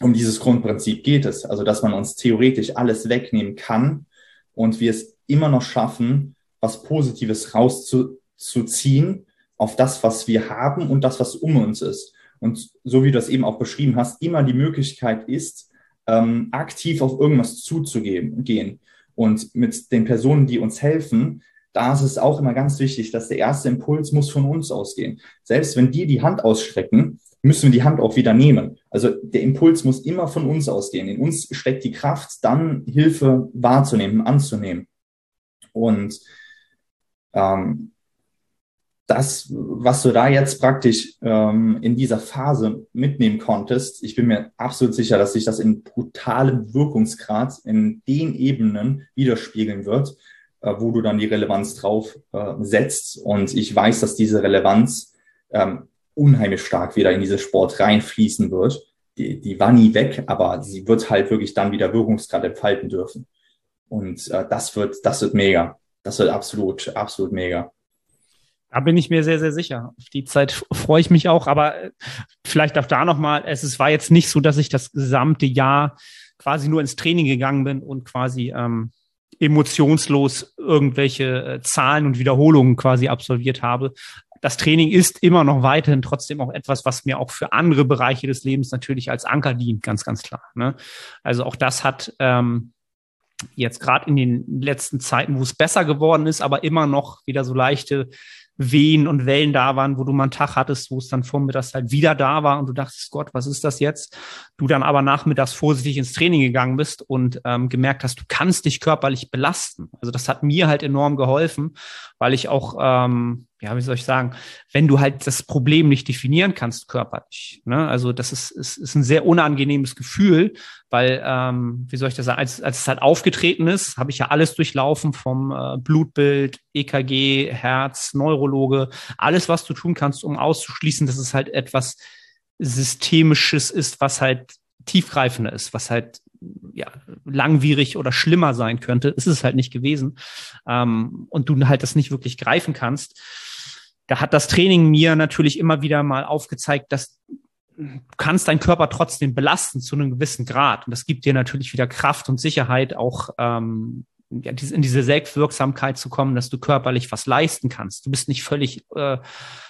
Speaker 2: um dieses Grundprinzip geht es, also dass man uns theoretisch alles wegnehmen kann und wir es immer noch schaffen, was Positives rauszuziehen auf das, was wir haben und das, was um uns ist. Und so wie du das eben auch beschrieben hast, immer die Möglichkeit ist, ähm, aktiv auf irgendwas zuzugehen. Gehen. Und mit den Personen, die uns helfen, da ist es auch immer ganz wichtig, dass der erste Impuls muss von uns ausgehen. Selbst wenn die die Hand ausstrecken, müssen wir die Hand auch wieder nehmen. Also der Impuls muss immer von uns ausgehen. In uns steckt die Kraft, dann Hilfe wahrzunehmen, anzunehmen. Und ähm, das, was du da jetzt praktisch ähm, in dieser Phase mitnehmen konntest, ich bin mir absolut sicher, dass sich das in brutalem Wirkungsgrad in den Ebenen widerspiegeln wird, wo du dann die Relevanz drauf äh, setzt. Und ich weiß, dass diese Relevanz ähm, unheimlich stark wieder in diese Sport reinfließen wird. Die, die war nie weg, aber sie wird halt wirklich dann wieder Wirkungsgrad entfalten dürfen. Und äh, das wird, das wird mega. Das wird absolut, absolut mega.
Speaker 1: Da bin ich mir sehr, sehr sicher. Auf die Zeit freue ich mich auch. Aber äh, vielleicht auch da nochmal, es, es war jetzt nicht so, dass ich das gesamte Jahr quasi nur ins Training gegangen bin und quasi ähm, emotionslos irgendwelche äh, Zahlen und Wiederholungen quasi absolviert habe. Das Training ist immer noch weiterhin trotzdem auch etwas, was mir auch für andere Bereiche des Lebens natürlich als Anker dient, ganz, ganz klar. Ne? Also auch das hat ähm, jetzt gerade in den letzten Zeiten, wo es besser geworden ist, aber immer noch wieder so leichte Wehen und Wellen da waren, wo du mal einen Tag hattest, wo es dann vormittags halt wieder da war und du dachtest, Gott, was ist das jetzt? Du dann aber nachmittags vorsichtig ins Training gegangen bist und ähm, gemerkt hast, du kannst dich körperlich belasten. Also das hat mir halt enorm geholfen, weil ich auch ähm, ja, wie soll ich sagen, wenn du halt das Problem nicht definieren kannst körperlich. Ne? Also das ist, ist, ist ein sehr unangenehmes Gefühl, weil, ähm, wie soll ich das sagen, als, als es halt aufgetreten ist, habe ich ja alles durchlaufen vom äh, Blutbild, EKG, Herz, Neurologe, alles, was du tun kannst, um auszuschließen, dass es halt etwas Systemisches ist, was halt tiefgreifender ist, was halt ja, langwierig oder schlimmer sein könnte, ist es halt nicht gewesen. Ähm, und du halt das nicht wirklich greifen kannst da hat das Training mir natürlich immer wieder mal aufgezeigt, dass du kannst deinen Körper trotzdem belasten zu einem gewissen Grad. Und das gibt dir natürlich wieder Kraft und Sicherheit, auch ähm, in diese Selbstwirksamkeit zu kommen, dass du körperlich was leisten kannst. Du bist nicht völlig, äh,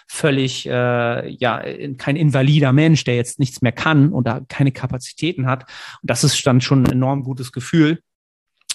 Speaker 1: völlig, äh, ja, kein invalider Mensch, der jetzt nichts mehr kann oder keine Kapazitäten hat. Und das ist dann schon ein enorm gutes Gefühl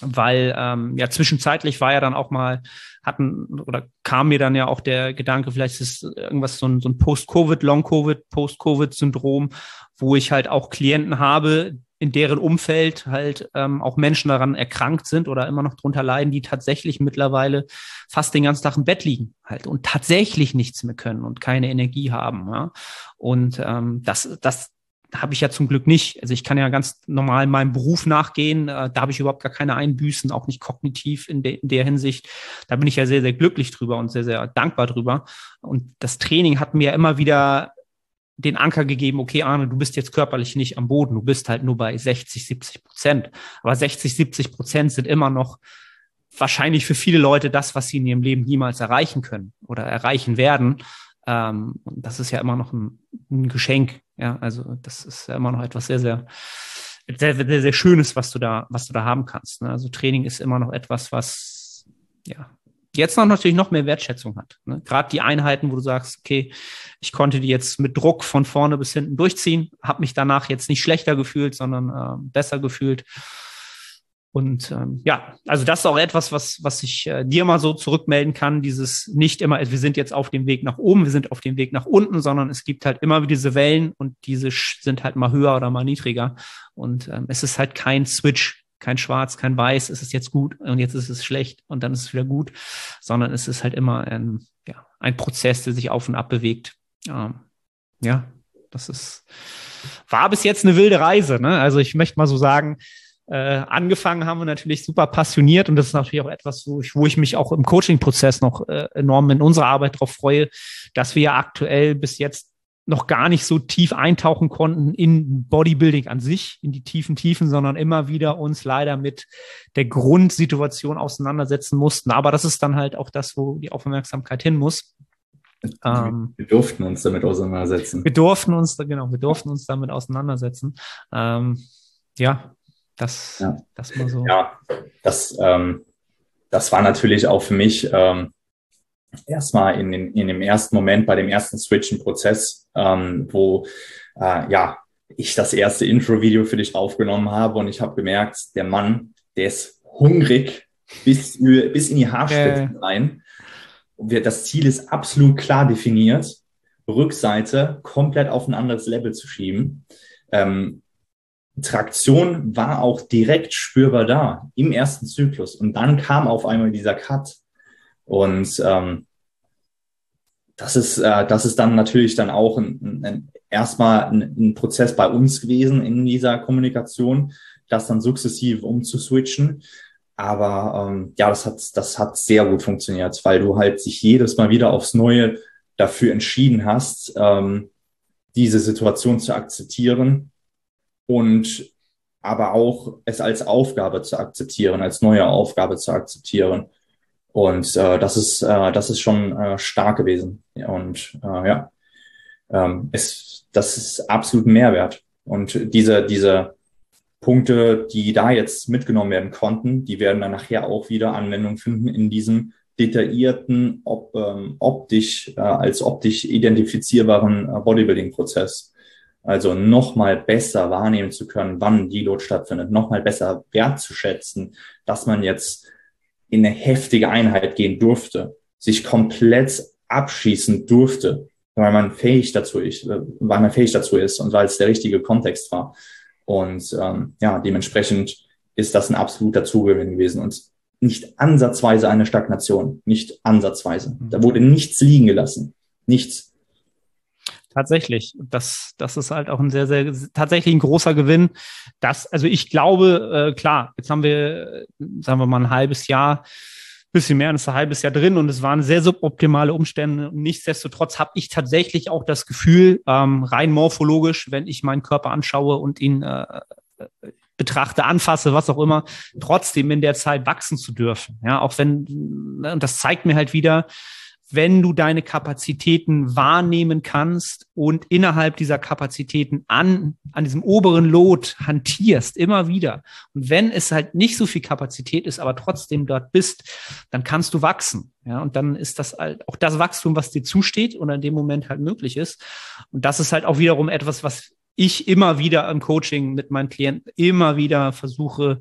Speaker 1: weil ähm, ja zwischenzeitlich war ja dann auch mal hatten oder kam mir dann ja auch der Gedanke, vielleicht ist irgendwas so ein, so ein Post-Covid, Long-Covid, Post-Covid-Syndrom, wo ich halt auch Klienten habe, in deren Umfeld halt ähm, auch Menschen daran erkrankt sind oder immer noch drunter leiden, die tatsächlich mittlerweile fast den ganzen Tag im Bett liegen halt und tatsächlich nichts mehr können und keine Energie haben. Ja? Und ähm, das, das, habe ich ja zum Glück nicht. Also ich kann ja ganz normal meinem Beruf nachgehen. Äh, da habe ich überhaupt gar keine Einbüßen, auch nicht kognitiv in, de in der Hinsicht. Da bin ich ja sehr, sehr glücklich drüber und sehr, sehr dankbar drüber. Und das Training hat mir immer wieder den Anker gegeben, okay, Arne, du bist jetzt körperlich nicht am Boden, du bist halt nur bei 60, 70 Prozent. Aber 60, 70 Prozent sind immer noch wahrscheinlich für viele Leute das, was sie in ihrem Leben niemals erreichen können oder erreichen werden. Ähm, das ist ja immer noch ein, ein, Geschenk. Ja, also das ist ja immer noch etwas sehr, sehr, sehr, sehr, sehr Schönes, was du da, was du da haben kannst. Ne? Also Training ist immer noch etwas, was, ja, jetzt noch natürlich noch mehr Wertschätzung hat. Ne? Gerade die Einheiten, wo du sagst, okay, ich konnte die jetzt mit Druck von vorne bis hinten durchziehen, habe mich danach jetzt nicht schlechter gefühlt, sondern äh, besser gefühlt. Und ähm, ja, also das ist auch etwas, was, was ich äh, dir mal so zurückmelden kann, dieses nicht immer, wir sind jetzt auf dem Weg nach oben, wir sind auf dem Weg nach unten, sondern es gibt halt immer diese Wellen und diese sind halt mal höher oder mal niedriger. Und ähm, es ist halt kein Switch, kein Schwarz, kein Weiß, es ist jetzt gut und jetzt ist es schlecht und dann ist es wieder gut, sondern es ist halt immer ein, ja, ein Prozess, der sich auf und ab bewegt. Ähm, ja, das ist, war bis jetzt eine wilde Reise. Ne? Also ich möchte mal so sagen, äh, angefangen haben wir natürlich super passioniert und das ist natürlich auch etwas, wo ich, wo ich mich auch im Coaching-Prozess noch äh, enorm in unserer Arbeit darauf freue, dass wir ja aktuell bis jetzt noch gar nicht so tief eintauchen konnten in Bodybuilding an sich, in die tiefen Tiefen, sondern immer wieder uns leider mit der Grundsituation auseinandersetzen mussten. Aber das ist dann halt auch das, wo die Aufmerksamkeit hin muss.
Speaker 2: Ähm, wir durften uns damit auseinandersetzen.
Speaker 1: Wir durften uns, genau, wir durften uns damit auseinandersetzen. Ähm, ja, das, ja. das mal so.
Speaker 2: Ja, das, ähm, das war natürlich auch für mich ähm, erstmal in, in, in dem ersten Moment bei dem ersten Switchen-Prozess, ähm, wo äh, ja ich das erste Intro-Video für dich aufgenommen habe und ich habe gemerkt, der Mann, der ist hungrig bis, bis in die Haarspitzen äh. rein. Das Ziel ist absolut klar definiert, Rückseite komplett auf ein anderes Level zu schieben. Ähm, Traktion war auch direkt spürbar da im ersten Zyklus. Und dann kam auf einmal dieser Cut. Und ähm, das ist, äh, das ist dann natürlich dann auch ein, ein, erstmal ein, ein Prozess bei uns gewesen in dieser Kommunikation, das dann sukzessiv umzuswitchen. Aber ähm, ja, das hat, das hat sehr gut funktioniert, weil du halt sich jedes Mal wieder aufs Neue dafür entschieden hast, ähm, diese Situation zu akzeptieren und aber auch es als Aufgabe zu akzeptieren, als neue Aufgabe zu akzeptieren. Und äh, das ist äh, das ist schon äh, stark gewesen. Und äh, ja, ähm, es, das ist absolut Mehrwert. Und diese diese Punkte, die da jetzt mitgenommen werden konnten, die werden dann nachher auch wieder Anwendung finden in diesem detaillierten, ob, ähm, optisch äh, als optisch identifizierbaren äh, Bodybuilding-Prozess. Also nochmal besser wahrnehmen zu können, wann Deload stattfindet, nochmal besser wertzuschätzen, dass man jetzt in eine heftige Einheit gehen durfte, sich komplett abschießen durfte, weil man fähig dazu ist, weil man fähig dazu ist und weil es der richtige Kontext war. Und ähm, ja, dementsprechend ist das ein absoluter Zugewinn gewesen und nicht ansatzweise eine Stagnation, nicht ansatzweise. Da wurde nichts liegen gelassen, nichts.
Speaker 1: Tatsächlich. Das, das ist halt auch ein sehr, sehr, tatsächlich ein großer Gewinn. Das, also ich glaube, äh, klar, jetzt haben wir, sagen wir mal, ein halbes Jahr, bisschen mehr als ein halbes Jahr drin und es waren sehr suboptimale Umstände. Nichtsdestotrotz habe ich tatsächlich auch das Gefühl, ähm, rein morphologisch, wenn ich meinen Körper anschaue und ihn äh, betrachte, anfasse, was auch immer, trotzdem in der Zeit wachsen zu dürfen. Ja, auch wenn, ne, und das zeigt mir halt wieder, wenn du deine Kapazitäten wahrnehmen kannst und innerhalb dieser Kapazitäten an, an diesem oberen Lot hantierst, immer wieder. Und wenn es halt nicht so viel Kapazität ist, aber trotzdem dort bist, dann kannst du wachsen. Ja, und dann ist das halt auch das Wachstum, was dir zusteht und in dem Moment halt möglich ist. Und das ist halt auch wiederum etwas, was ich immer wieder im Coaching mit meinen Klienten immer wieder versuche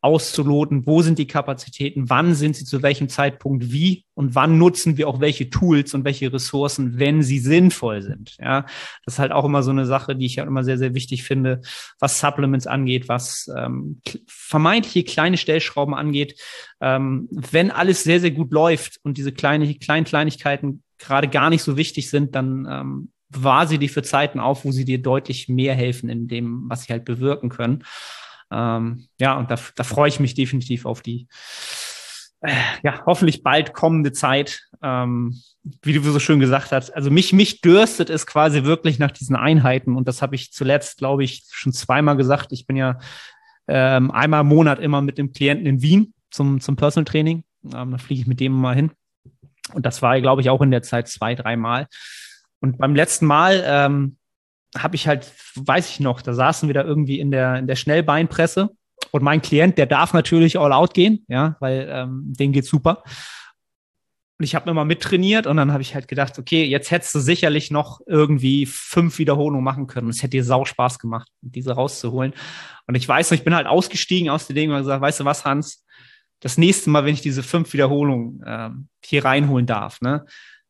Speaker 1: auszuloten, wo sind die Kapazitäten, wann sind sie zu welchem Zeitpunkt wie und wann nutzen wir auch welche Tools und welche Ressourcen, wenn sie sinnvoll sind. Ja, das ist halt auch immer so eine Sache, die ich ja immer sehr, sehr wichtig finde, was Supplements angeht, was ähm, vermeintliche kleine Stellschrauben angeht. Ähm, wenn alles sehr, sehr gut läuft und diese kleine, kleinen Kleinigkeiten gerade gar nicht so wichtig sind, dann ähm, war sie die für Zeiten auf, wo sie dir deutlich mehr helfen in dem, was sie halt bewirken können. Ähm, ja, und da, da freue ich mich definitiv auf die, äh, ja, hoffentlich bald kommende Zeit. Ähm, wie du so schön gesagt hast, also mich, mich dürstet es quasi wirklich nach diesen Einheiten. Und das habe ich zuletzt, glaube ich, schon zweimal gesagt. Ich bin ja ähm, einmal im Monat immer mit dem Klienten in Wien zum, zum Personal Training. Ähm, da fliege ich mit dem mal hin. Und das war, glaube ich, auch in der Zeit zwei, dreimal. Und beim letzten Mal ähm, habe ich halt, weiß ich noch, da saßen wir da irgendwie in der, in der Schnellbeinpresse und mein Klient, der darf natürlich all out gehen, ja, weil ähm, dem geht's super. und ich habe immer mittrainiert und dann habe ich halt gedacht, okay, jetzt hättest du sicherlich noch irgendwie fünf Wiederholungen machen können. Es hätte dir sau Spaß gemacht, diese rauszuholen. Und ich weiß noch, ich bin halt ausgestiegen aus dem Ding und gesagt, weißt du was, Hans, das nächste Mal, wenn ich diese fünf Wiederholungen ähm, hier reinholen darf, ne,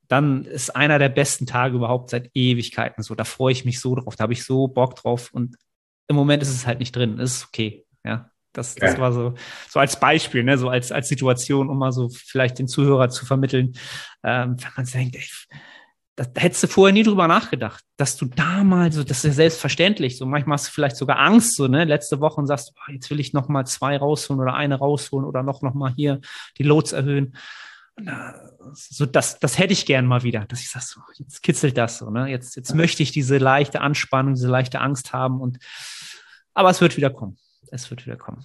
Speaker 1: dann ist einer der besten Tage überhaupt seit Ewigkeiten so. Da freue ich mich so drauf, da habe ich so Bock drauf und im Moment ist es halt nicht drin. Es ist okay, ja. Das, das ja. war so, so als Beispiel, ne, so als, als Situation, um mal so vielleicht den Zuhörer zu vermitteln, ähm, wenn man denkt, ey, da, da hättest du vorher nie drüber nachgedacht, dass du da mal so, das ist ja selbstverständlich, so manchmal hast du vielleicht sogar Angst, so, ne, letzte Woche und sagst, oh, jetzt will ich noch mal zwei rausholen oder eine rausholen oder noch, noch mal hier die Loads erhöhen. So, das, das hätte ich gern mal wieder, dass ich sag so, jetzt kitzelt das so, ne, jetzt, jetzt möchte ich diese leichte Anspannung, diese leichte Angst haben und, aber es wird wieder kommen es wird wieder kommen.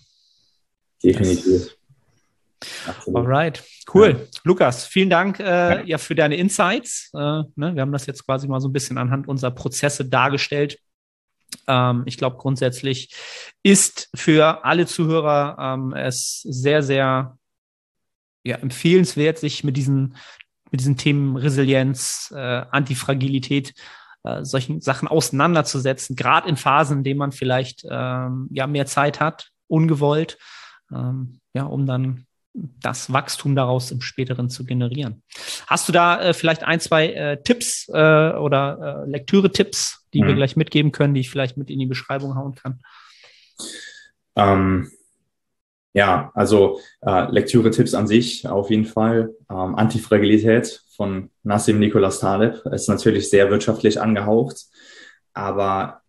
Speaker 2: Definitiv.
Speaker 1: Alright, cool. Ja. Lukas, vielen Dank äh, ja. ja. für deine Insights. Äh, ne? Wir haben das jetzt quasi mal so ein bisschen anhand unserer Prozesse dargestellt. Ähm, ich glaube, grundsätzlich ist für alle Zuhörer ähm, es sehr, sehr ja, empfehlenswert, sich mit diesen, mit diesen Themen Resilienz, äh, Antifragilität äh, solchen Sachen auseinanderzusetzen, gerade in Phasen, in denen man vielleicht ähm, ja mehr Zeit hat, ungewollt, ähm, ja, um dann das Wachstum daraus im späteren zu generieren. Hast du da äh, vielleicht ein, zwei äh, Tipps äh, oder äh, Lektüre-Tipps, die mhm. wir gleich mitgeben können, die ich vielleicht mit in die Beschreibung hauen kann?
Speaker 2: Ähm, ja, also äh, Lektüre-Tipps an sich auf jeden Fall. Ähm, Antifragilität von Nassim Nicholas Taleb ist natürlich sehr wirtschaftlich angehaucht, aber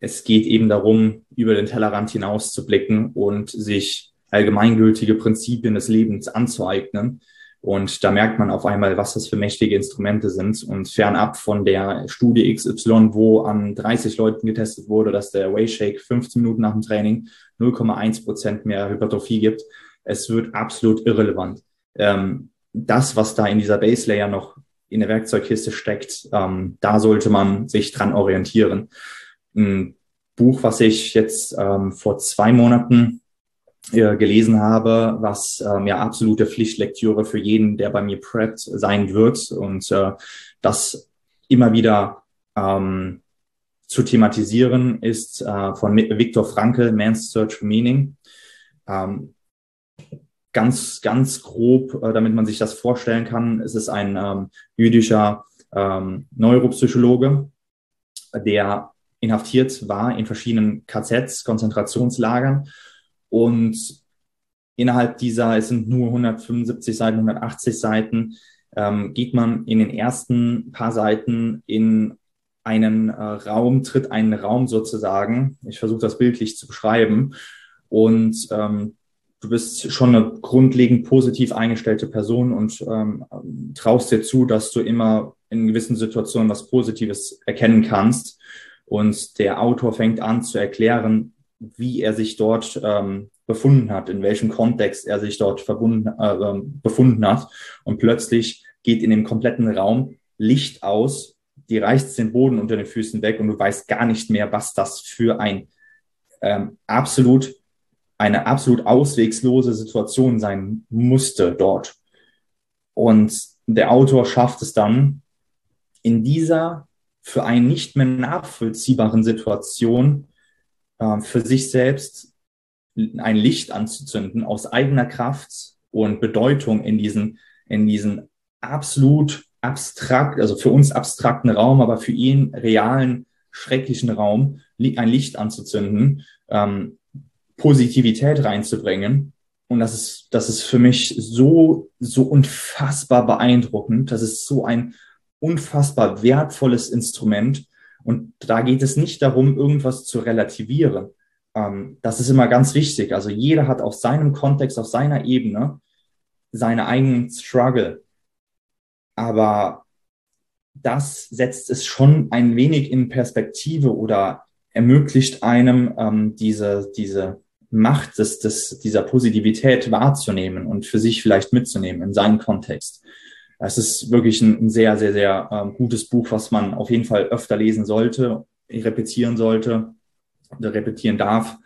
Speaker 2: es geht eben darum, über den Tellerrand hinaus zu blicken und sich allgemeingültige Prinzipien des Lebens anzueignen. Und da merkt man auf einmal, was das für mächtige Instrumente sind. Und fernab von der Studie XY, wo an 30 Leuten getestet wurde, dass der Wayshake 15 Minuten nach dem Training 0,1 Prozent mehr Hypertrophie gibt. Es wird absolut irrelevant. Ähm, das, was da in dieser Base Layer noch in der Werkzeugkiste steckt, ähm, da sollte man sich dran orientieren. Ein Buch, was ich jetzt ähm, vor zwei Monaten äh, gelesen habe, was ähm, ja absolute Pflichtlektüre für jeden, der bei mir preppt, sein wird und äh, das immer wieder ähm, zu thematisieren ist äh, von Viktor Frankl, Man's Search for Meaning. Ähm, ganz, ganz grob, äh, damit man sich das vorstellen kann, es ist ein ähm, jüdischer ähm, Neuropsychologe, der inhaftiert war in verschiedenen KZs, Konzentrationslagern. Und innerhalb dieser, es sind nur 175 Seiten, 180 Seiten, ähm, geht man in den ersten paar Seiten in einen äh, Raum, tritt einen Raum sozusagen. Ich versuche das bildlich zu beschreiben. Und ähm, du bist schon eine grundlegend positiv eingestellte Person und ähm, traust dir zu, dass du immer in gewissen Situationen was Positives erkennen kannst. Und der Autor fängt an zu erklären, wie er sich dort ähm, befunden hat, in welchem Kontext er sich dort verbunden, äh, ähm, befunden hat. Und plötzlich geht in dem kompletten Raum Licht aus, die reißt den Boden unter den Füßen weg und du weißt gar nicht mehr, was das für ein ähm, absolut eine absolut auswegslose Situation sein musste dort. Und der Autor schafft es dann, in dieser für einen nicht mehr nachvollziehbaren Situation äh, für sich selbst ein Licht anzuzünden aus eigener Kraft und Bedeutung in diesen, in diesen absolut abstrakt, also für uns abstrakten Raum, aber für ihn realen, schrecklichen Raum, ein Licht anzuzünden, ähm, Positivität reinzubringen. Und das ist, das ist für mich so, so unfassbar beeindruckend. Das ist so ein unfassbar wertvolles Instrument. Und da geht es nicht darum, irgendwas zu relativieren. Ähm, das ist immer ganz wichtig. Also jeder hat auf seinem Kontext, auf seiner Ebene seine eigenen Struggle. Aber das setzt es schon ein wenig in Perspektive oder ermöglicht einem ähm, diese, diese Macht des, des, dieser Positivität wahrzunehmen und für sich vielleicht mitzunehmen in seinen Kontext. Es ist wirklich ein, ein sehr, sehr, sehr ähm, gutes Buch, was man auf jeden Fall öfter lesen sollte, repetieren sollte oder repetieren darf.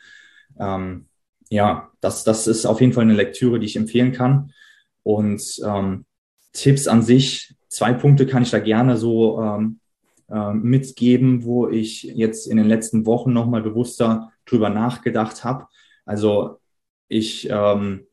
Speaker 2: Ähm, ja, das, das ist auf jeden Fall eine Lektüre, die ich empfehlen kann. Und ähm, Tipps an sich, zwei Punkte kann ich da gerne so ähm, äh, mitgeben, wo ich jetzt in den letzten Wochen nochmal bewusster drüber nachgedacht habe. Also ich ähm,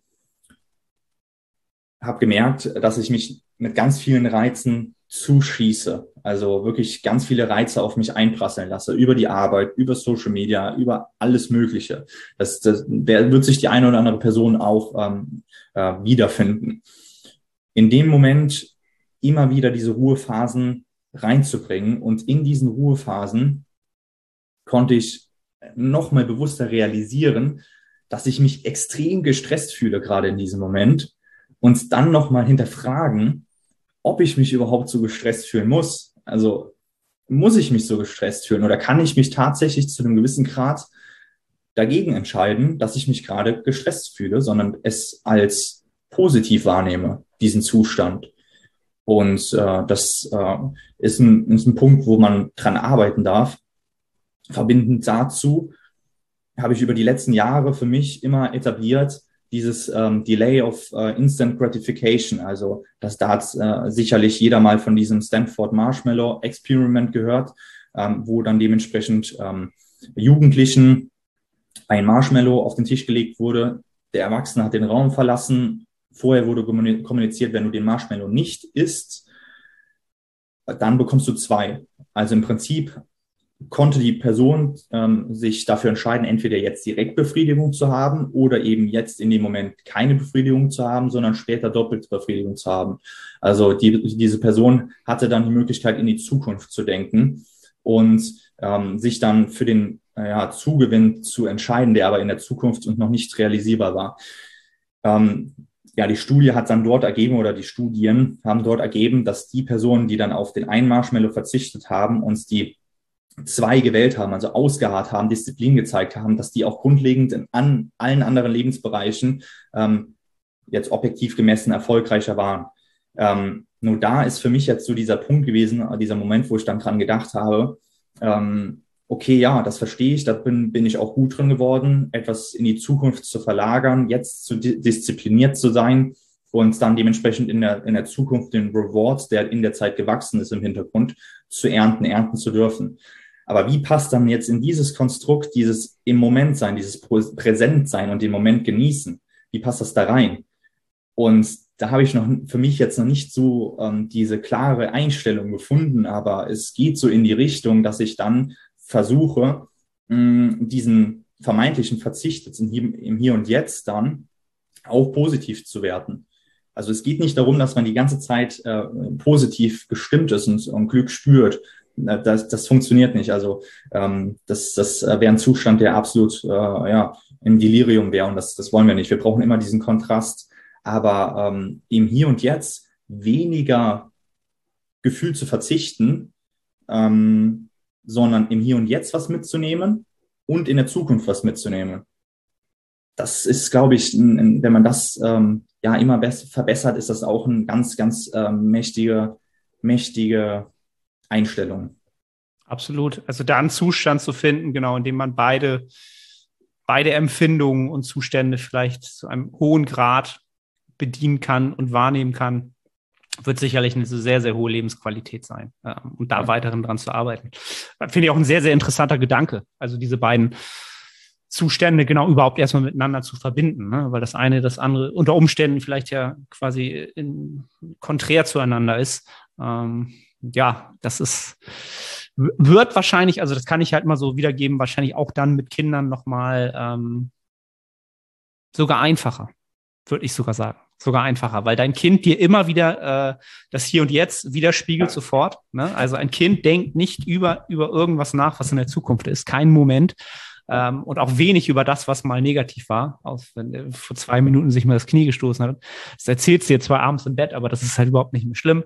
Speaker 2: habe gemerkt, dass ich mich mit ganz vielen Reizen zuschieße. Also wirklich ganz viele Reize auf mich einprasseln lasse, über die Arbeit, über Social Media, über alles Mögliche. Das, das der wird sich die eine oder andere Person auch ähm, äh, wiederfinden. In dem Moment immer wieder diese Ruhephasen reinzubringen. Und in diesen Ruhephasen konnte ich noch mal bewusster realisieren, dass ich mich extrem gestresst fühle gerade in diesem Moment. Und dann noch mal hinterfragen, ob ich mich überhaupt so gestresst fühlen muss. Also muss ich mich so gestresst fühlen oder kann ich mich tatsächlich zu einem gewissen Grad dagegen entscheiden, dass ich mich gerade gestresst fühle, sondern es als positiv wahrnehme, diesen Zustand. Und äh, das äh, ist, ein, ist ein Punkt, wo man dran arbeiten darf. Verbindend dazu habe ich über die letzten Jahre für mich immer etabliert, dieses ähm, Delay of äh, Instant Gratification. Also das da hat äh, sicherlich jeder mal von diesem Stanford Marshmallow Experiment gehört, ähm, wo dann dementsprechend ähm, Jugendlichen ein Marshmallow auf den Tisch gelegt wurde. Der Erwachsene hat den Raum verlassen. Vorher wurde kommuniziert, wenn du den Marshmallow nicht isst, dann bekommst du zwei. Also im Prinzip konnte die Person ähm, sich dafür entscheiden, entweder jetzt direkt Befriedigung zu haben oder eben jetzt in dem Moment keine Befriedigung zu haben, sondern später doppelte Befriedigung zu haben. Also die, diese Person hatte dann die Möglichkeit, in die Zukunft zu denken und ähm, sich dann für den ja, Zugewinn zu entscheiden, der aber in der Zukunft und noch nicht realisierbar war. Ähm, ja, die Studie hat dann dort ergeben oder die Studien haben dort ergeben, dass die Personen, die dann auf den einen Marshmallow verzichtet haben, uns die zwei gewählt haben, also ausgeharrt haben, Disziplin gezeigt haben, dass die auch grundlegend in an, allen anderen Lebensbereichen ähm, jetzt objektiv gemessen erfolgreicher waren. Ähm, nur da ist für mich jetzt so dieser Punkt gewesen, dieser Moment, wo ich dann dran gedacht habe, ähm, okay, ja, das verstehe ich, da bin, bin ich auch gut drin geworden, etwas in die Zukunft zu verlagern, jetzt zu diszipliniert zu sein und dann dementsprechend in der, in der Zukunft den Reward, der in der Zeit gewachsen ist im Hintergrund, zu ernten, ernten zu dürfen. Aber wie passt dann jetzt in dieses Konstrukt, dieses im Moment sein, dieses Präsent sein und den Moment genießen? Wie passt das da rein? Und da habe ich noch für mich jetzt noch nicht so ähm, diese klare Einstellung gefunden, aber es geht so in die Richtung, dass ich dann versuche, mh, diesen vermeintlichen Verzicht jetzt im, Hier und Jetzt dann auch positiv zu werten. Also es geht nicht darum, dass man die ganze Zeit äh, positiv gestimmt ist und, Glück spürt, das, das funktioniert nicht. Also ähm, das, das wäre ein Zustand, der absolut äh, ja, im Delirium wäre und das, das wollen wir nicht. Wir brauchen immer diesen Kontrast, aber ähm, im Hier und Jetzt weniger Gefühl zu verzichten, ähm, sondern im Hier und Jetzt was mitzunehmen und in der Zukunft was mitzunehmen. Das ist, glaube ich, wenn man das ähm, ja immer verbessert, ist das auch ein ganz, ganz ähm, mächtige, mächtige Einstellung.
Speaker 1: Absolut. Also da einen Zustand zu finden, genau, in dem man beide, beide Empfindungen und Zustände vielleicht zu einem hohen Grad bedienen kann und wahrnehmen kann, wird sicherlich eine sehr, sehr hohe Lebensqualität sein. Äh, und da ja. weiterhin dran zu arbeiten. Finde ich auch ein sehr, sehr interessanter Gedanke. Also diese beiden Zustände genau überhaupt erstmal miteinander zu verbinden, ne? weil das eine das andere unter Umständen vielleicht ja quasi in, konträr zueinander ist. Ähm, ja, das ist, wird wahrscheinlich, also das kann ich halt mal so wiedergeben, wahrscheinlich auch dann mit Kindern nochmal ähm, sogar einfacher, würde ich sogar sagen. Sogar einfacher, weil dein Kind dir immer wieder äh, das Hier und Jetzt widerspiegelt sofort. Ne? Also ein Kind denkt nicht über, über irgendwas nach, was in der Zukunft ist. Kein Moment. Ähm, und auch wenig über das, was mal negativ war, aus wenn er vor zwei Minuten sich mal das Knie gestoßen hat. Das erzählst du dir zwar abends im Bett, aber das ist halt überhaupt nicht mehr schlimm.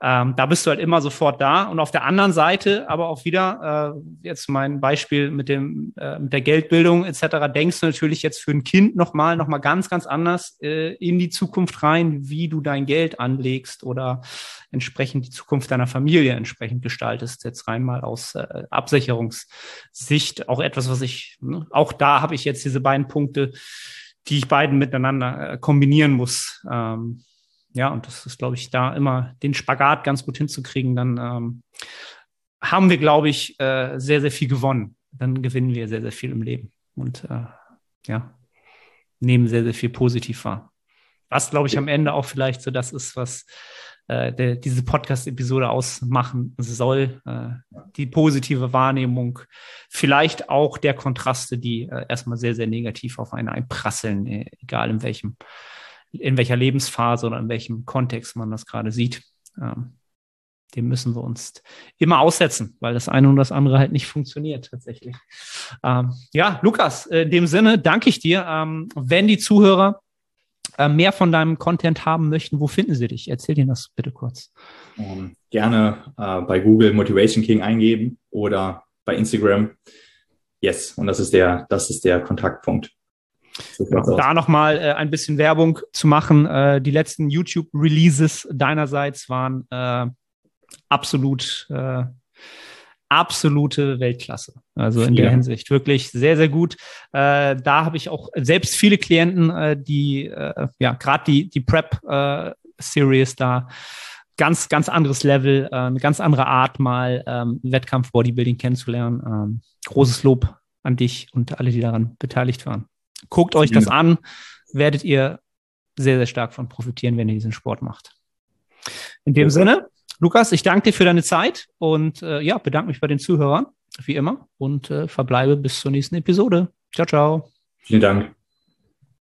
Speaker 1: Ähm, da bist du halt immer sofort da. Und auf der anderen Seite, aber auch wieder, äh, jetzt mein Beispiel mit dem äh, mit der Geldbildung etc., denkst du natürlich jetzt für ein Kind nochmal noch mal ganz, ganz anders äh, in die Zukunft rein, wie du dein Geld anlegst oder entsprechend die Zukunft deiner Familie entsprechend gestaltest. Jetzt rein mal aus äh, Absicherungssicht. Auch etwas, was ich, ne, auch da habe ich jetzt diese beiden Punkte, die ich beiden miteinander äh, kombinieren muss. Ähm, ja, und das ist, glaube ich, da immer den Spagat ganz gut hinzukriegen, dann ähm, haben wir, glaube ich, äh, sehr, sehr viel gewonnen. Dann gewinnen wir sehr, sehr viel im Leben und äh, ja, nehmen sehr, sehr viel positiv wahr. Was, glaube ich, am Ende auch vielleicht so das ist, was äh, der, diese Podcast-Episode ausmachen soll. Äh, die positive Wahrnehmung, vielleicht auch der Kontraste, die äh, erstmal sehr, sehr negativ auf einen einprasseln, äh, egal in welchem, in welcher Lebensphase oder in welchem Kontext man das gerade sieht. Ähm, dem müssen wir uns immer aussetzen, weil das eine und das andere halt nicht funktioniert tatsächlich. Ähm, ja, Lukas, in dem Sinne danke ich dir. Ähm, wenn die Zuhörer äh, mehr von deinem Content haben möchten, wo finden sie dich? Erzähl dir das bitte kurz.
Speaker 2: Um, ähm, gerne äh, bei Google Motivation King eingeben oder bei Instagram. Yes, und das ist der, das ist der Kontaktpunkt.
Speaker 1: Da nochmal äh, ein bisschen Werbung zu machen. Äh, die letzten YouTube-Releases deinerseits waren äh, absolut äh, absolute Weltklasse. Also in ja. der Hinsicht wirklich sehr, sehr gut. Äh, da habe ich auch selbst viele Klienten, äh, die, äh, ja, gerade die, die Prep-Series da ganz, ganz anderes Level, eine ganz andere Art mal ähm, Wettkampf-Bodybuilding kennenzulernen. Ähm, großes Lob an dich und alle, die daran beteiligt waren. Guckt euch das an, werdet ihr sehr, sehr stark von profitieren, wenn ihr diesen Sport macht. In dem Sinne, Lukas, ich danke dir für deine Zeit und äh, ja, bedanke mich bei den Zuhörern, wie immer, und äh, verbleibe bis zur nächsten Episode. Ciao, ciao.
Speaker 2: Vielen Dank.